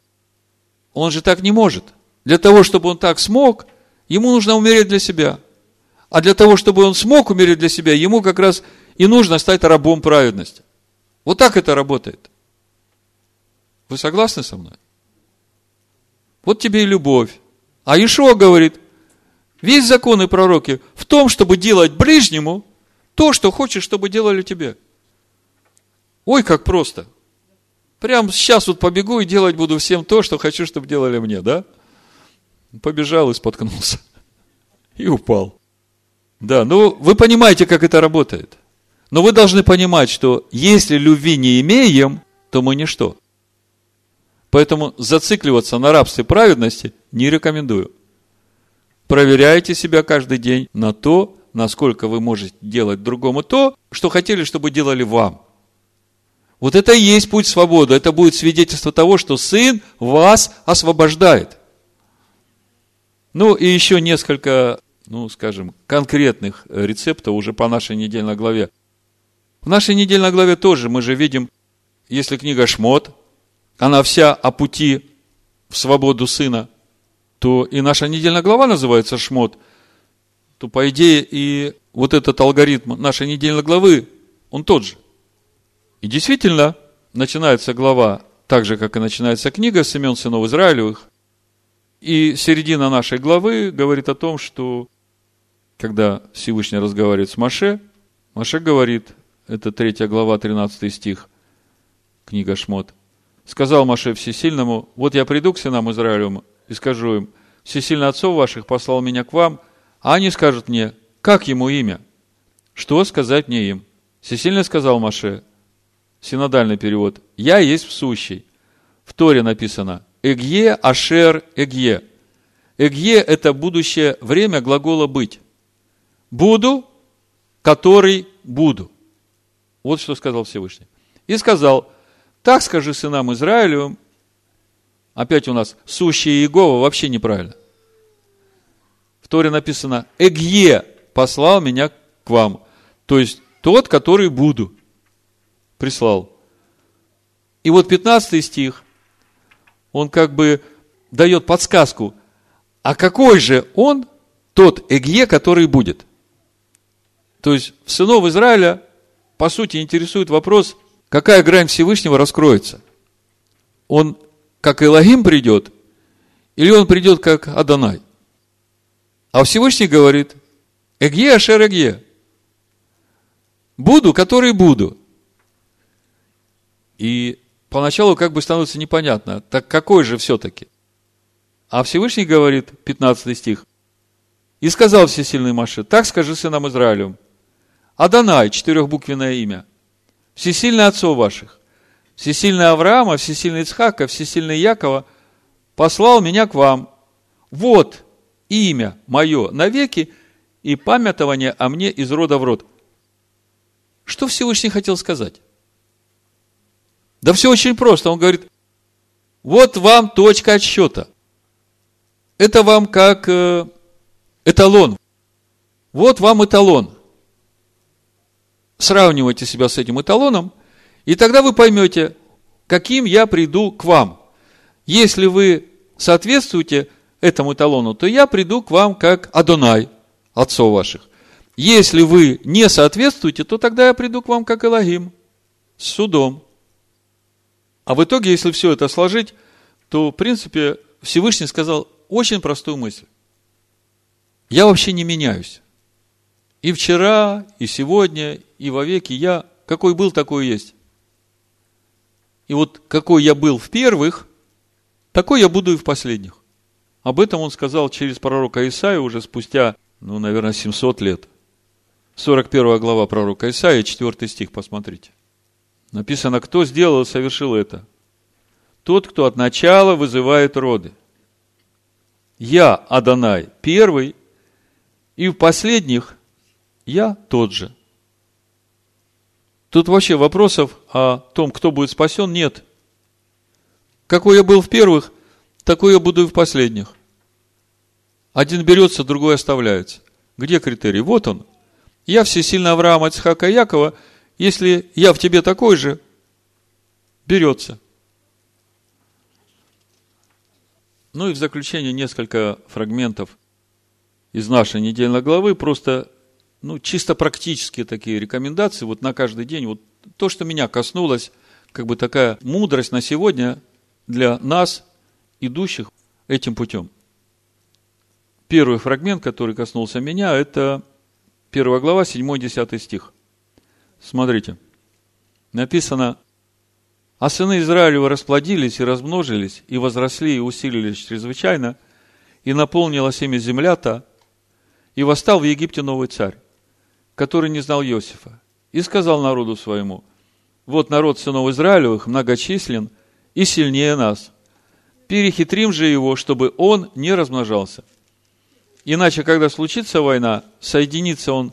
Он же так не может. Для того, чтобы он так смог, ему нужно умереть для себя. А для того, чтобы он смог умереть для себя, ему как раз и нужно стать рабом праведности. Вот так это работает. Вы согласны со мной? Вот тебе и любовь. А Ишуа говорит, весь закон и пророки в том, чтобы делать ближнему то, что хочешь, чтобы делали тебе. Ой, как просто. Прям сейчас вот побегу и делать буду всем то, что хочу, чтобы делали мне, да? Побежал и споткнулся. И упал. Да, ну вы понимаете, как это работает. Но вы должны понимать, что если любви не имеем, то мы ничто. Поэтому зацикливаться на рабстве праведности не рекомендую. Проверяйте себя каждый день на то, насколько вы можете делать другому то, что хотели, чтобы делали вам. Вот это и есть путь свободы. Это будет свидетельство того, что Сын вас освобождает. Ну и еще несколько, ну скажем, конкретных рецептов уже по нашей недельной главе. В нашей недельной главе тоже мы же видим, если книга Шмот, она вся о пути в свободу сына, то и наша недельная глава называется Шмот, то по идее и вот этот алгоритм нашей недельной главы, он тот же. И действительно, начинается глава так же, как и начинается книга Семен сынов Израилевых. И середина нашей главы говорит о том, что когда Всевышний разговаривает с Маше, Маше говорит, это третья глава, 13 стих, книга Шмот – сказал Маше Всесильному, вот я приду к сынам Израилевым и скажу им, Всесильный отцов ваших послал меня к вам, а они скажут мне, как ему имя? Что сказать мне им? Всесильный сказал Маше, синодальный перевод, я есть в сущий. В Торе написано, Эгье Ашер Эгье. Эгье – это будущее время глагола «быть». Буду, который буду. Вот что сказал Всевышний. И сказал, так скажи сынам Израилю. Опять у нас сущие Иегова вообще неправильно. В Торе написано, Эгье послал меня к вам. То есть, тот, который буду. Прислал. И вот 15 стих, он как бы дает подсказку, а какой же он тот Эгье, который будет? То есть, в сынов Израиля, по сути, интересует вопрос, какая грань Всевышнего раскроется? Он как Элогим придет, или он придет как Адонай? А Всевышний говорит, Эгье Ашер Эгье. Буду, который буду. И поначалу как бы становится непонятно, так какой же все-таки? А Всевышний говорит, 15 стих, и сказал всесильный Маше, так скажи сынам Израилю, Адонай, четырехбуквенное имя – всесильный отцов ваших, всесильный Авраама, всесильный Ицхака, всесильный Якова, послал меня к вам. Вот имя мое навеки и памятование о мне из рода в род. Что Всевышний хотел сказать? Да все очень просто. Он говорит, вот вам точка отсчета. Это вам как э, эталон. Вот вам эталон сравнивайте себя с этим эталоном, и тогда вы поймете, каким я приду к вам. Если вы соответствуете этому эталону, то я приду к вам как Адонай, отцов ваших. Если вы не соответствуете, то тогда я приду к вам как Элогим, с судом. А в итоге, если все это сложить, то, в принципе, Всевышний сказал очень простую мысль. Я вообще не меняюсь. И вчера, и сегодня, и вовеки я, какой был, такой есть. И вот какой я был в первых, такой я буду и в последних. Об этом он сказал через пророка Исаия уже спустя, ну, наверное, 700 лет. 41 глава пророка Исаия, 4 стих, посмотрите. Написано, кто сделал и совершил это? Тот, кто от начала вызывает роды. Я, Адонай, первый, и в последних я тот же. Тут вообще вопросов о том, кто будет спасен, нет. Какой я был в первых, такой я буду и в последних. Один берется, другой оставляется. Где критерий? Вот он. Я всесильный Авраам, Ицхака и Якова. Если я в тебе такой же, берется. Ну и в заключение несколько фрагментов из нашей недельной главы, просто ну, чисто практические такие рекомендации, вот на каждый день, вот то, что меня коснулось, как бы такая мудрость на сегодня для нас, идущих этим путем. Первый фрагмент, который коснулся меня, это первая глава, 7-10 стих. Смотрите. Написано, «А сыны Израилева расплодились и размножились, и возросли, и усилились чрезвычайно, и наполнилась ими земля-то, и восстал в Египте новый царь, который не знал Иосифа, и сказал народу своему, вот народ сынов Израилевых многочислен и сильнее нас. Перехитрим же его, чтобы он не размножался. Иначе, когда случится война, соединится он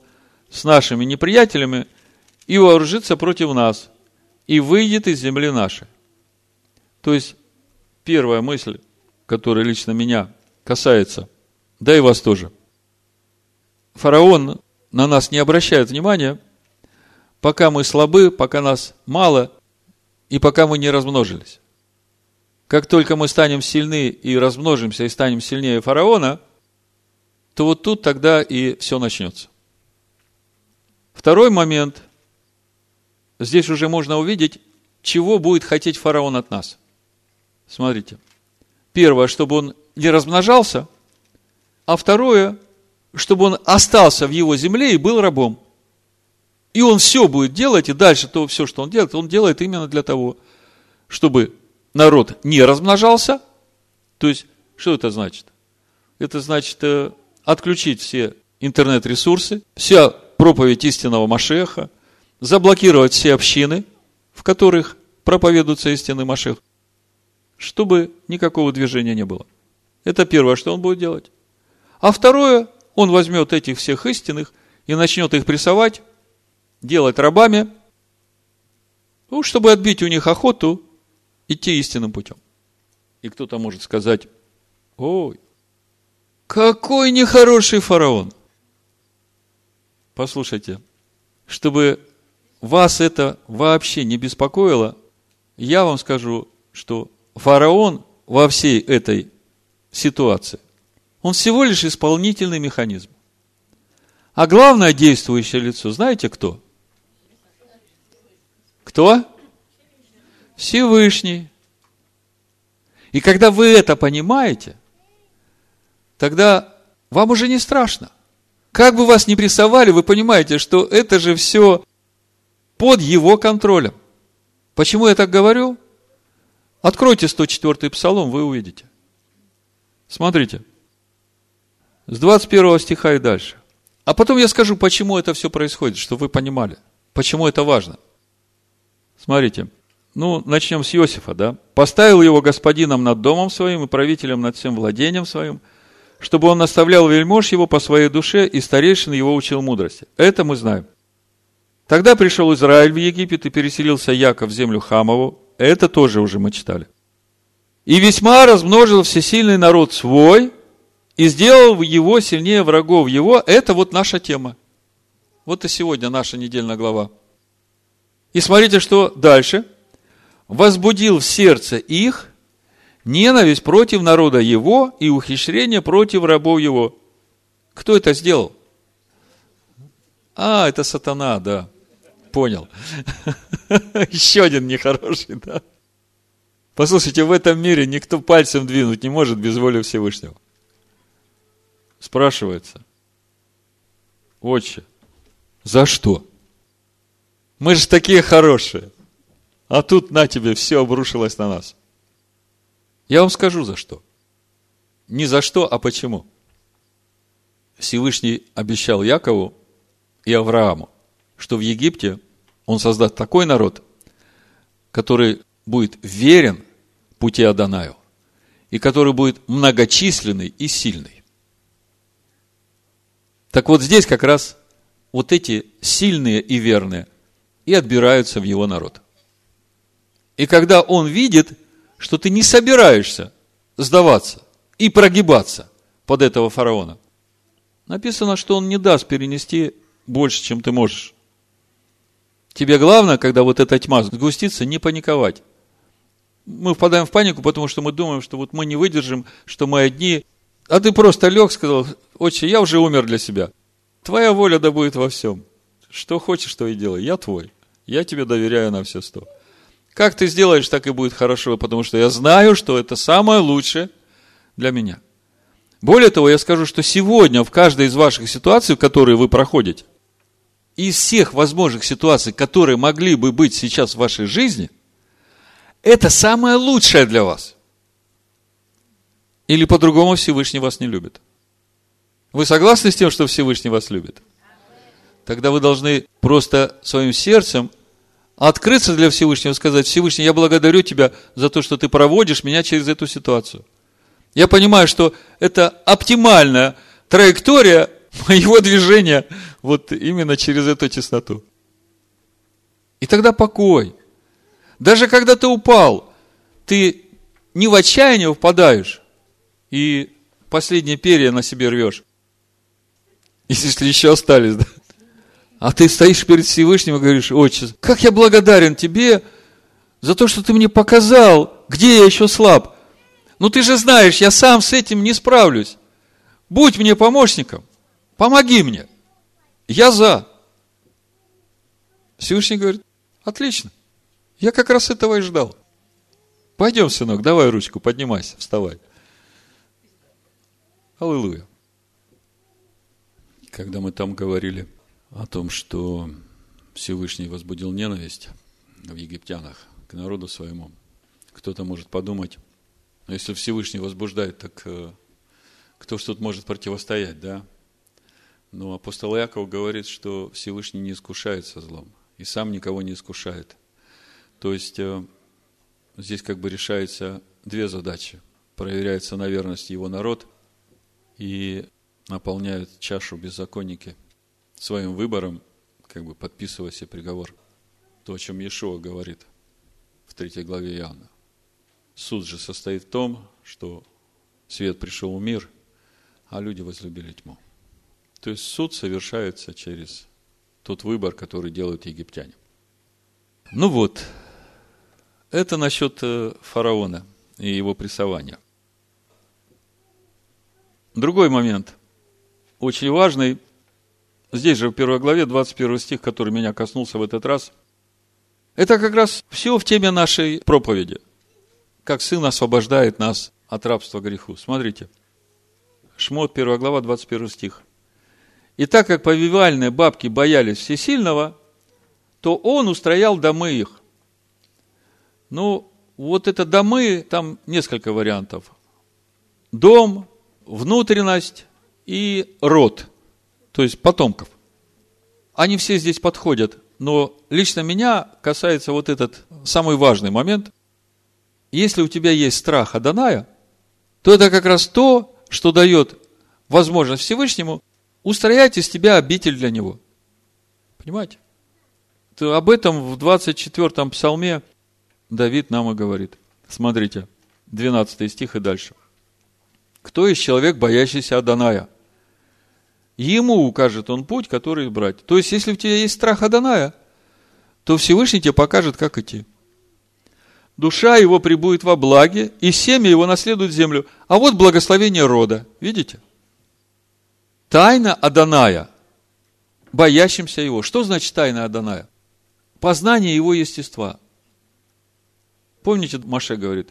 с нашими неприятелями и вооружится против нас, и выйдет из земли нашей. То есть, первая мысль, которая лично меня касается, да и вас тоже. Фараон на нас не обращает внимания, пока мы слабы, пока нас мало, и пока мы не размножились. Как только мы станем сильны и размножимся, и станем сильнее фараона – то вот тут тогда и все начнется. Второй момент. Здесь уже можно увидеть, чего будет хотеть фараон от нас. Смотрите. Первое, чтобы он не размножался, а второе, чтобы он остался в его земле и был рабом. И он все будет делать, и дальше то все, что он делает, он делает именно для того, чтобы народ не размножался. То есть, что это значит? Это значит, э, отключить все интернет-ресурсы, вся проповедь истинного Машеха, заблокировать все общины, в которых проповедуется истинный Машех, чтобы никакого движения не было. Это первое, что он будет делать. А второе, он возьмет этих всех истинных и начнет их прессовать, делать рабами, ну, чтобы отбить у них охоту идти истинным путем. И кто-то может сказать, ой, какой нехороший фараон. Послушайте, чтобы вас это вообще не беспокоило, я вам скажу, что фараон во всей этой ситуации, он всего лишь исполнительный механизм. А главное действующее лицо, знаете кто? Кто? Всевышний. И когда вы это понимаете, тогда вам уже не страшно. Как бы вас ни прессовали, вы понимаете, что это же все под его контролем. Почему я так говорю? Откройте 104 псалом, вы увидите. Смотрите. С 21 стиха и дальше. А потом я скажу, почему это все происходит, чтобы вы понимали. Почему это важно. Смотрите. Ну, начнем с Иосифа, да? «Поставил его господином над домом своим и правителем над всем владением своим, чтобы он наставлял вельмож его по своей душе, и старейшин его учил мудрости. Это мы знаем. Тогда пришел Израиль в Египет и переселился Яков в землю Хамову. Это тоже уже мы читали. И весьма размножил всесильный народ свой, и сделал его сильнее врагов его. Это вот наша тема. Вот и сегодня наша недельная глава. И смотрите, что дальше. Возбудил в сердце их ненависть против народа его и ухищрение против рабов его. Кто это сделал? А, это сатана, да. Понял. Еще один нехороший, да. Послушайте, в этом мире никто пальцем двинуть не может без воли Всевышнего. Спрашивается. Отче, за что? Мы же такие хорошие. А тут на тебе все обрушилось на нас. Я вам скажу за что. Не за что, а почему. Всевышний обещал Якову и Аврааму, что в Египте он создаст такой народ, который будет верен пути Адонаю, и который будет многочисленный и сильный. Так вот здесь как раз вот эти сильные и верные и отбираются в его народ. И когда он видит, что ты не собираешься сдаваться и прогибаться под этого фараона, написано, что он не даст перенести больше, чем ты можешь. Тебе главное, когда вот эта тьма сгустится, не паниковать. Мы впадаем в панику, потому что мы думаем, что вот мы не выдержим, что мы одни. А ты просто лег, сказал, отче, я уже умер для себя. Твоя воля да будет во всем. Что хочешь, то и делай. Я твой. Я тебе доверяю на все сто. Как ты сделаешь, так и будет хорошо, потому что я знаю, что это самое лучшее для меня. Более того, я скажу, что сегодня в каждой из ваших ситуаций, которые вы проходите, из всех возможных ситуаций, которые могли бы быть сейчас в вашей жизни, это самое лучшее для вас. Или по-другому Всевышний вас не любит. Вы согласны с тем, что Всевышний вас любит? Тогда вы должны просто своим сердцем открыться для Всевышнего, сказать, Всевышний, я благодарю Тебя за то, что Ты проводишь меня через эту ситуацию. Я понимаю, что это оптимальная траектория моего движения вот именно через эту тесноту. И тогда покой. Даже когда ты упал, ты не в отчаяние впадаешь и последние перья на себе рвешь. Если еще остались, да? А ты стоишь перед Всевышним и говоришь, отче, как я благодарен тебе за то, что ты мне показал, где я еще слаб. Ну ты же знаешь, я сам с этим не справлюсь. Будь мне помощником, помоги мне. Я за. Всевышний говорит, отлично. Я как раз этого и ждал. Пойдем, сынок, давай ручку, поднимайся, вставай. Аллилуйя. Когда мы там говорили – о том, что Всевышний возбудил ненависть в египтянах к народу своему. Кто-то может подумать, но если Всевышний возбуждает, так э, кто ж тут может противостоять, да? Но апостол Яков говорит, что Всевышний не искушается злом и сам никого не искушает. То есть э, здесь как бы решается две задачи. Проверяется на верность его народ и наполняют чашу беззаконники – своим выбором как бы подписывая себе приговор. То, о чем Иешуа говорит в третьей главе Иоанна. Суд же состоит в том, что свет пришел в мир, а люди возлюбили тьму. То есть суд совершается через тот выбор, который делают египтяне. Ну вот, это насчет э, фараона и его прессования. Другой момент, очень важный, здесь же в первой главе, 21 стих, который меня коснулся в этот раз, это как раз все в теме нашей проповеди. Как Сын освобождает нас от рабства греху. Смотрите. Шмот, 1 глава, 21 стих. И так как повивальные бабки боялись всесильного, то он устроял домы их. Ну, вот это домы, там несколько вариантов. Дом, внутренность и род – то есть потомков. Они все здесь подходят, но лично меня касается вот этот самый важный момент. Если у тебя есть страх Аданая, то это как раз то, что дает возможность Всевышнему устроять из тебя обитель для Него. Понимаете? Об этом в 24-м псалме Давид нам и говорит. Смотрите, 12 стих и дальше. Кто из человек, боящийся Аданая – Ему укажет он путь, который избрать. То есть, если у тебя есть страх Аданая, то Всевышний тебе покажет, как идти. Душа его прибудет во благе, и семя его наследует землю. А вот благословение рода. Видите? Тайна Аданая, боящимся его. Что значит тайна Аданая? Познание его естества. Помните, Маше говорит,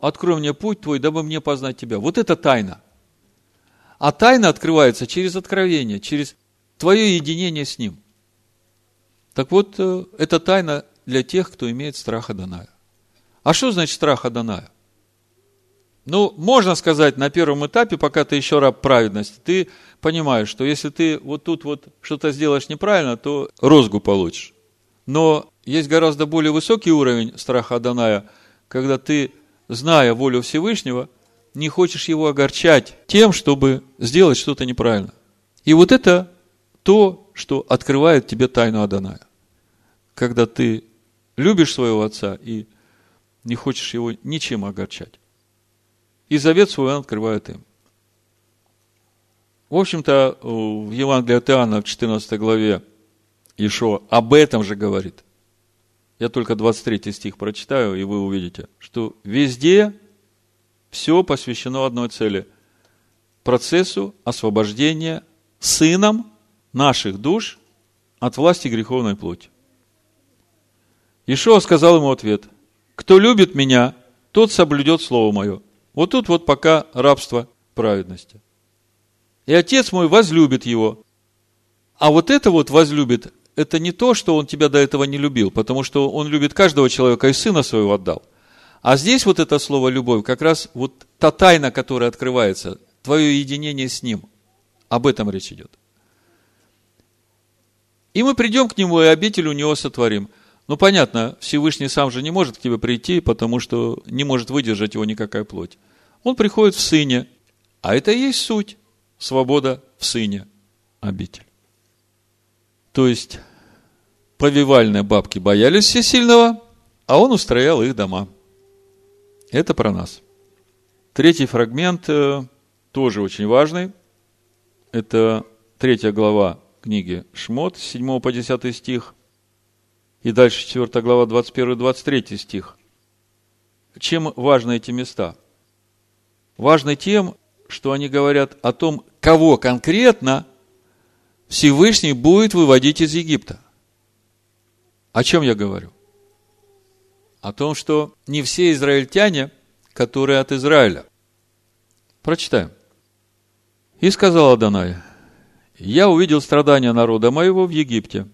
открой мне путь твой, дабы мне познать тебя. Вот это тайна – а тайна открывается через откровение, через твое единение с Ним. Так вот, э, это тайна для тех, кто имеет страх Аданая. А что значит страх Аданая? Ну, можно сказать, на первом этапе, пока ты еще раб праведности, ты понимаешь, что если ты вот тут вот что-то сделаешь неправильно, то розгу получишь. Но есть гораздо более высокий уровень страха Аданая, когда ты, зная волю Всевышнего, не хочешь его огорчать тем, чтобы сделать что-то неправильно. И вот это то, что открывает тебе тайну Аданая. Когда ты любишь своего отца и не хочешь его ничем огорчать. И завет свой он открывает им. В общем-то, в Евангелии от Иоанна в 14 главе Ишо об этом же говорит. Я только 23 стих прочитаю, и вы увидите, что везде все посвящено одной цели – процессу освобождения сыном наших душ от власти греховной плоти. Ишуа сказал ему ответ, кто любит меня, тот соблюдет слово мое. Вот тут вот пока рабство праведности. И отец мой возлюбит его. А вот это вот возлюбит, это не то, что он тебя до этого не любил, потому что он любит каждого человека и сына своего отдал. А здесь вот это слово любовь, как раз вот та тайна, которая открывается, твое единение с ним. Об этом речь идет. И мы придем к нему, и обитель у него сотворим. Ну, понятно, Всевышний сам же не может к тебе прийти, потому что не может выдержать его никакая плоть. Он приходит в сыне, а это и есть суть. Свобода в сыне, обитель. То есть, повивальные бабки боялись всесильного, а он устроял их дома. Это про нас. Третий фрагмент э, тоже очень важный. Это третья глава книги Шмот, 7 по 10 стих. И дальше 4 глава, 21-23 стих. Чем важны эти места? Важны тем, что они говорят о том, кого конкретно Всевышний будет выводить из Египта. О чем я говорю? О том, что не все израильтяне, которые от Израиля. Прочитаем. И сказал Адонай, я увидел страдания народа моего в Египте.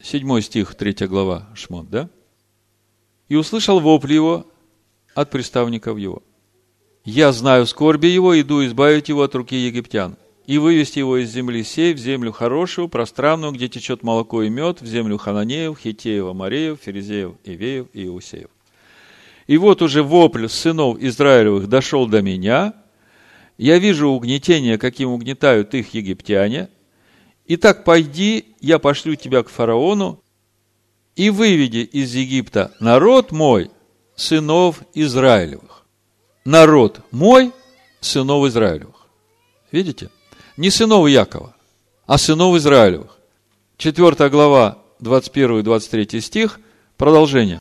Седьмой стих, третья глава, Шмот, да? И услышал вопли его от приставников его. Я знаю скорби его, иду избавить его от руки египтян и вывести его из земли сей в землю хорошую, пространную, где течет молоко и мед, в землю Хананеев, Хитеев, Амареев, Ферезеев, Ивеев и Иусеев. И вот уже вопль сынов Израилевых дошел до меня – я вижу угнетение, каким угнетают их египтяне. Итак, пойди, я пошлю тебя к фараону, и выведи из Египта народ мой, сынов Израилевых. Народ мой, сынов Израилевых. Видите? Не сынов Якова, а сынов Израилевых. Четвертая глава, 21 и 23 стих, продолжение.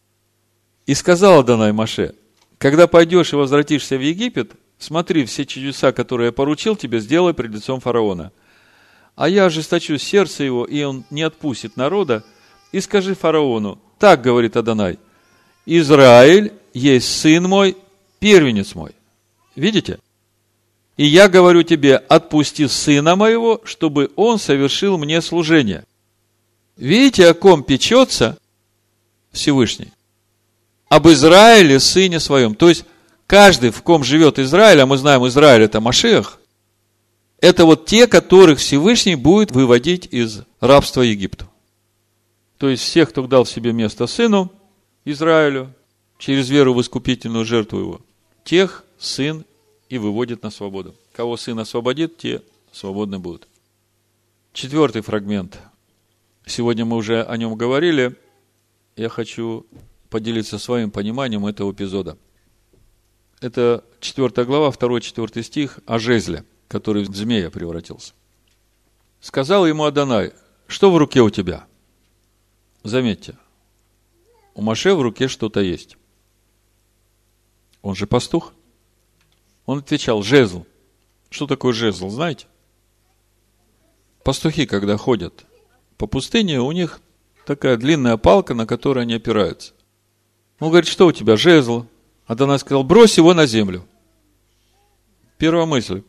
«И сказала Данай Маше, когда пойдешь и возвратишься в Египет, Смотри, все чудеса, которые я поручил тебе, сделай пред лицом фараона. А я ожесточу сердце его, и он не отпустит народа. И скажи фараону, так говорит Адонай, Израиль есть сын мой, первенец мой. Видите? И я говорю тебе, отпусти сына моего, чтобы он совершил мне служение. Видите, о ком печется Всевышний? Об Израиле, сыне своем. То есть, каждый, в ком живет Израиль, а мы знаем, Израиль это Машех, это вот те, которых Всевышний будет выводить из рабства Египту. То есть всех, кто дал себе место сыну Израилю, через веру в искупительную жертву его, тех сын и выводит на свободу. Кого сын освободит, те свободны будут. Четвертый фрагмент. Сегодня мы уже о нем говорили. Я хочу поделиться своим пониманием этого эпизода – это 4 глава, 2-4 стих о жезле, который в змея превратился. Сказал ему Адонай, что в руке у тебя? Заметьте, у Маше в руке что-то есть. Он же пастух. Он отвечал, жезл. Что такое жезл, знаете? Пастухи, когда ходят по пустыне, у них такая длинная палка, на которой они опираются. Он говорит, что у тебя, жезл? Адонай сказал, брось его на землю. Первая мысль.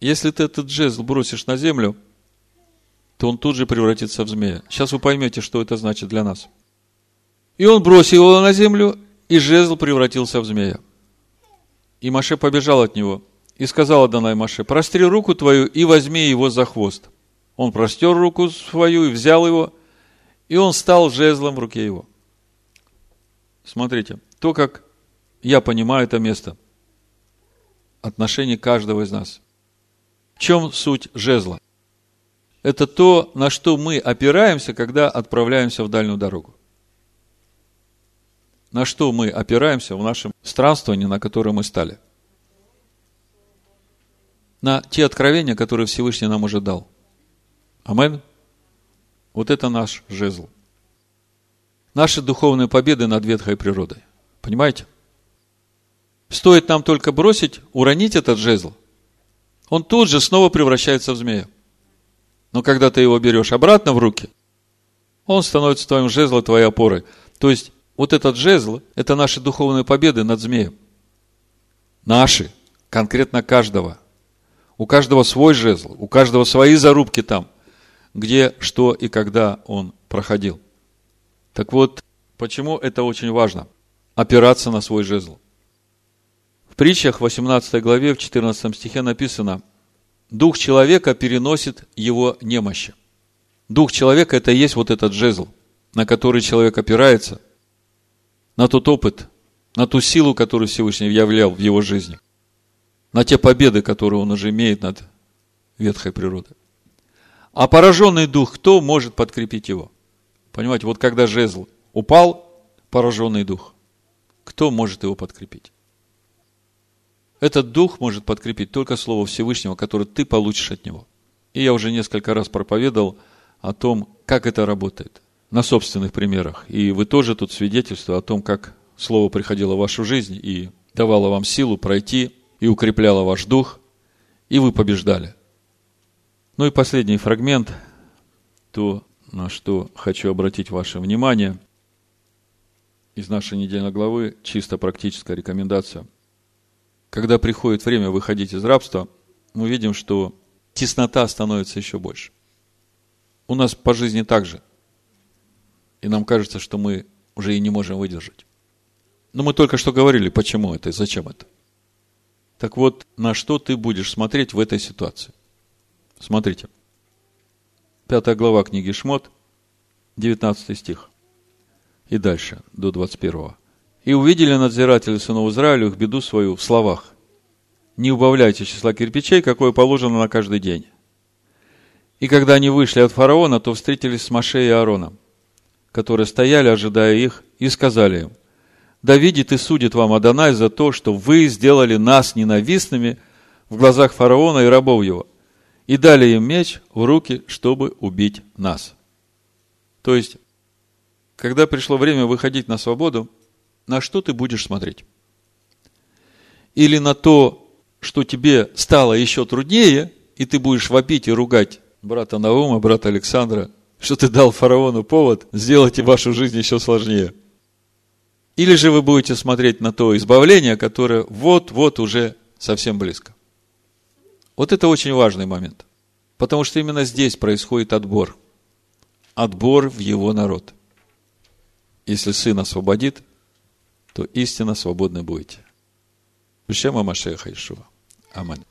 Если ты этот жезл бросишь на землю, то он тут же превратится в змея. Сейчас вы поймете, что это значит для нас. И он бросил его на землю, и жезл превратился в змея. И Маше побежал от него. И сказал Адонай Маше, простри руку твою и возьми его за хвост. Он простер руку свою и взял его, и он стал жезлом в руке его. Смотрите, то, как я понимаю это место, отношение каждого из нас. В чем суть жезла? Это то, на что мы опираемся, когда отправляемся в дальнюю дорогу. На что мы опираемся в нашем странствовании, на которое мы стали – на те откровения, которые Всевышний нам уже дал. Амен. Вот это наш жезл. Наши духовные победы над ветхой природой. Понимаете? Стоит нам только бросить, уронить этот жезл, он тут же снова превращается в змея. Но когда ты его берешь обратно в руки, он становится твоим жезлом, твоей опорой. То есть, вот этот жезл – это наши духовные победы над змеем. Наши, конкретно каждого – у каждого свой жезл, у каждого свои зарубки там, где, что и когда он проходил. Так вот, почему это очень важно? Опираться на свой жезл. В притчах 18 главе, в 14 стихе написано, Дух человека переносит его немощи. Дух человека – это и есть вот этот жезл, на который человек опирается, на тот опыт, на ту силу, которую Всевышний являл в его жизни – на те победы, которые он уже имеет над ветхой природой. А пораженный дух, кто может подкрепить его? Понимаете, вот когда жезл упал, пораженный дух, кто может его подкрепить? Этот дух может подкрепить только Слово Всевышнего, которое ты получишь от него. И я уже несколько раз проповедовал о том, как это работает на собственных примерах. И вы тоже тут свидетельство о том, как Слово приходило в вашу жизнь и давало вам силу пройти и укрепляла ваш дух, и вы побеждали. Ну и последний фрагмент, то, на что хочу обратить ваше внимание из нашей недельной главы, чисто практическая рекомендация. Когда приходит время выходить из рабства, мы видим, что теснота становится еще больше. У нас по жизни так же. И нам кажется, что мы уже и не можем выдержать. Но мы только что говорили, почему это и зачем это. Так вот, на что ты будешь смотреть в этой ситуации? Смотрите. Пятая глава книги Шмот, 19 стих. И дальше, до 21. «И увидели надзиратели сынов Израиля их беду свою в словах. Не убавляйте числа кирпичей, какое положено на каждый день. И когда они вышли от фараона, то встретились с Маше и Аароном, которые стояли, ожидая их, и сказали им, да видит и судит вам Адонай за то, что вы сделали нас ненавистными в глазах фараона и рабов его, и дали им меч в руки, чтобы убить нас. То есть, когда пришло время выходить на свободу, на что ты будешь смотреть? Или на то, что тебе стало еще труднее, и ты будешь вопить и ругать брата Наума, брата Александра, что ты дал фараону повод сделать вашу жизнь еще сложнее – или же вы будете смотреть на то избавление, которое вот-вот уже совсем близко. Вот это очень важный момент. Потому что именно здесь происходит отбор. Отбор в его народ. Если сын освободит, то истинно свободны будете. Бешема Машеха Ишуа. Аминь.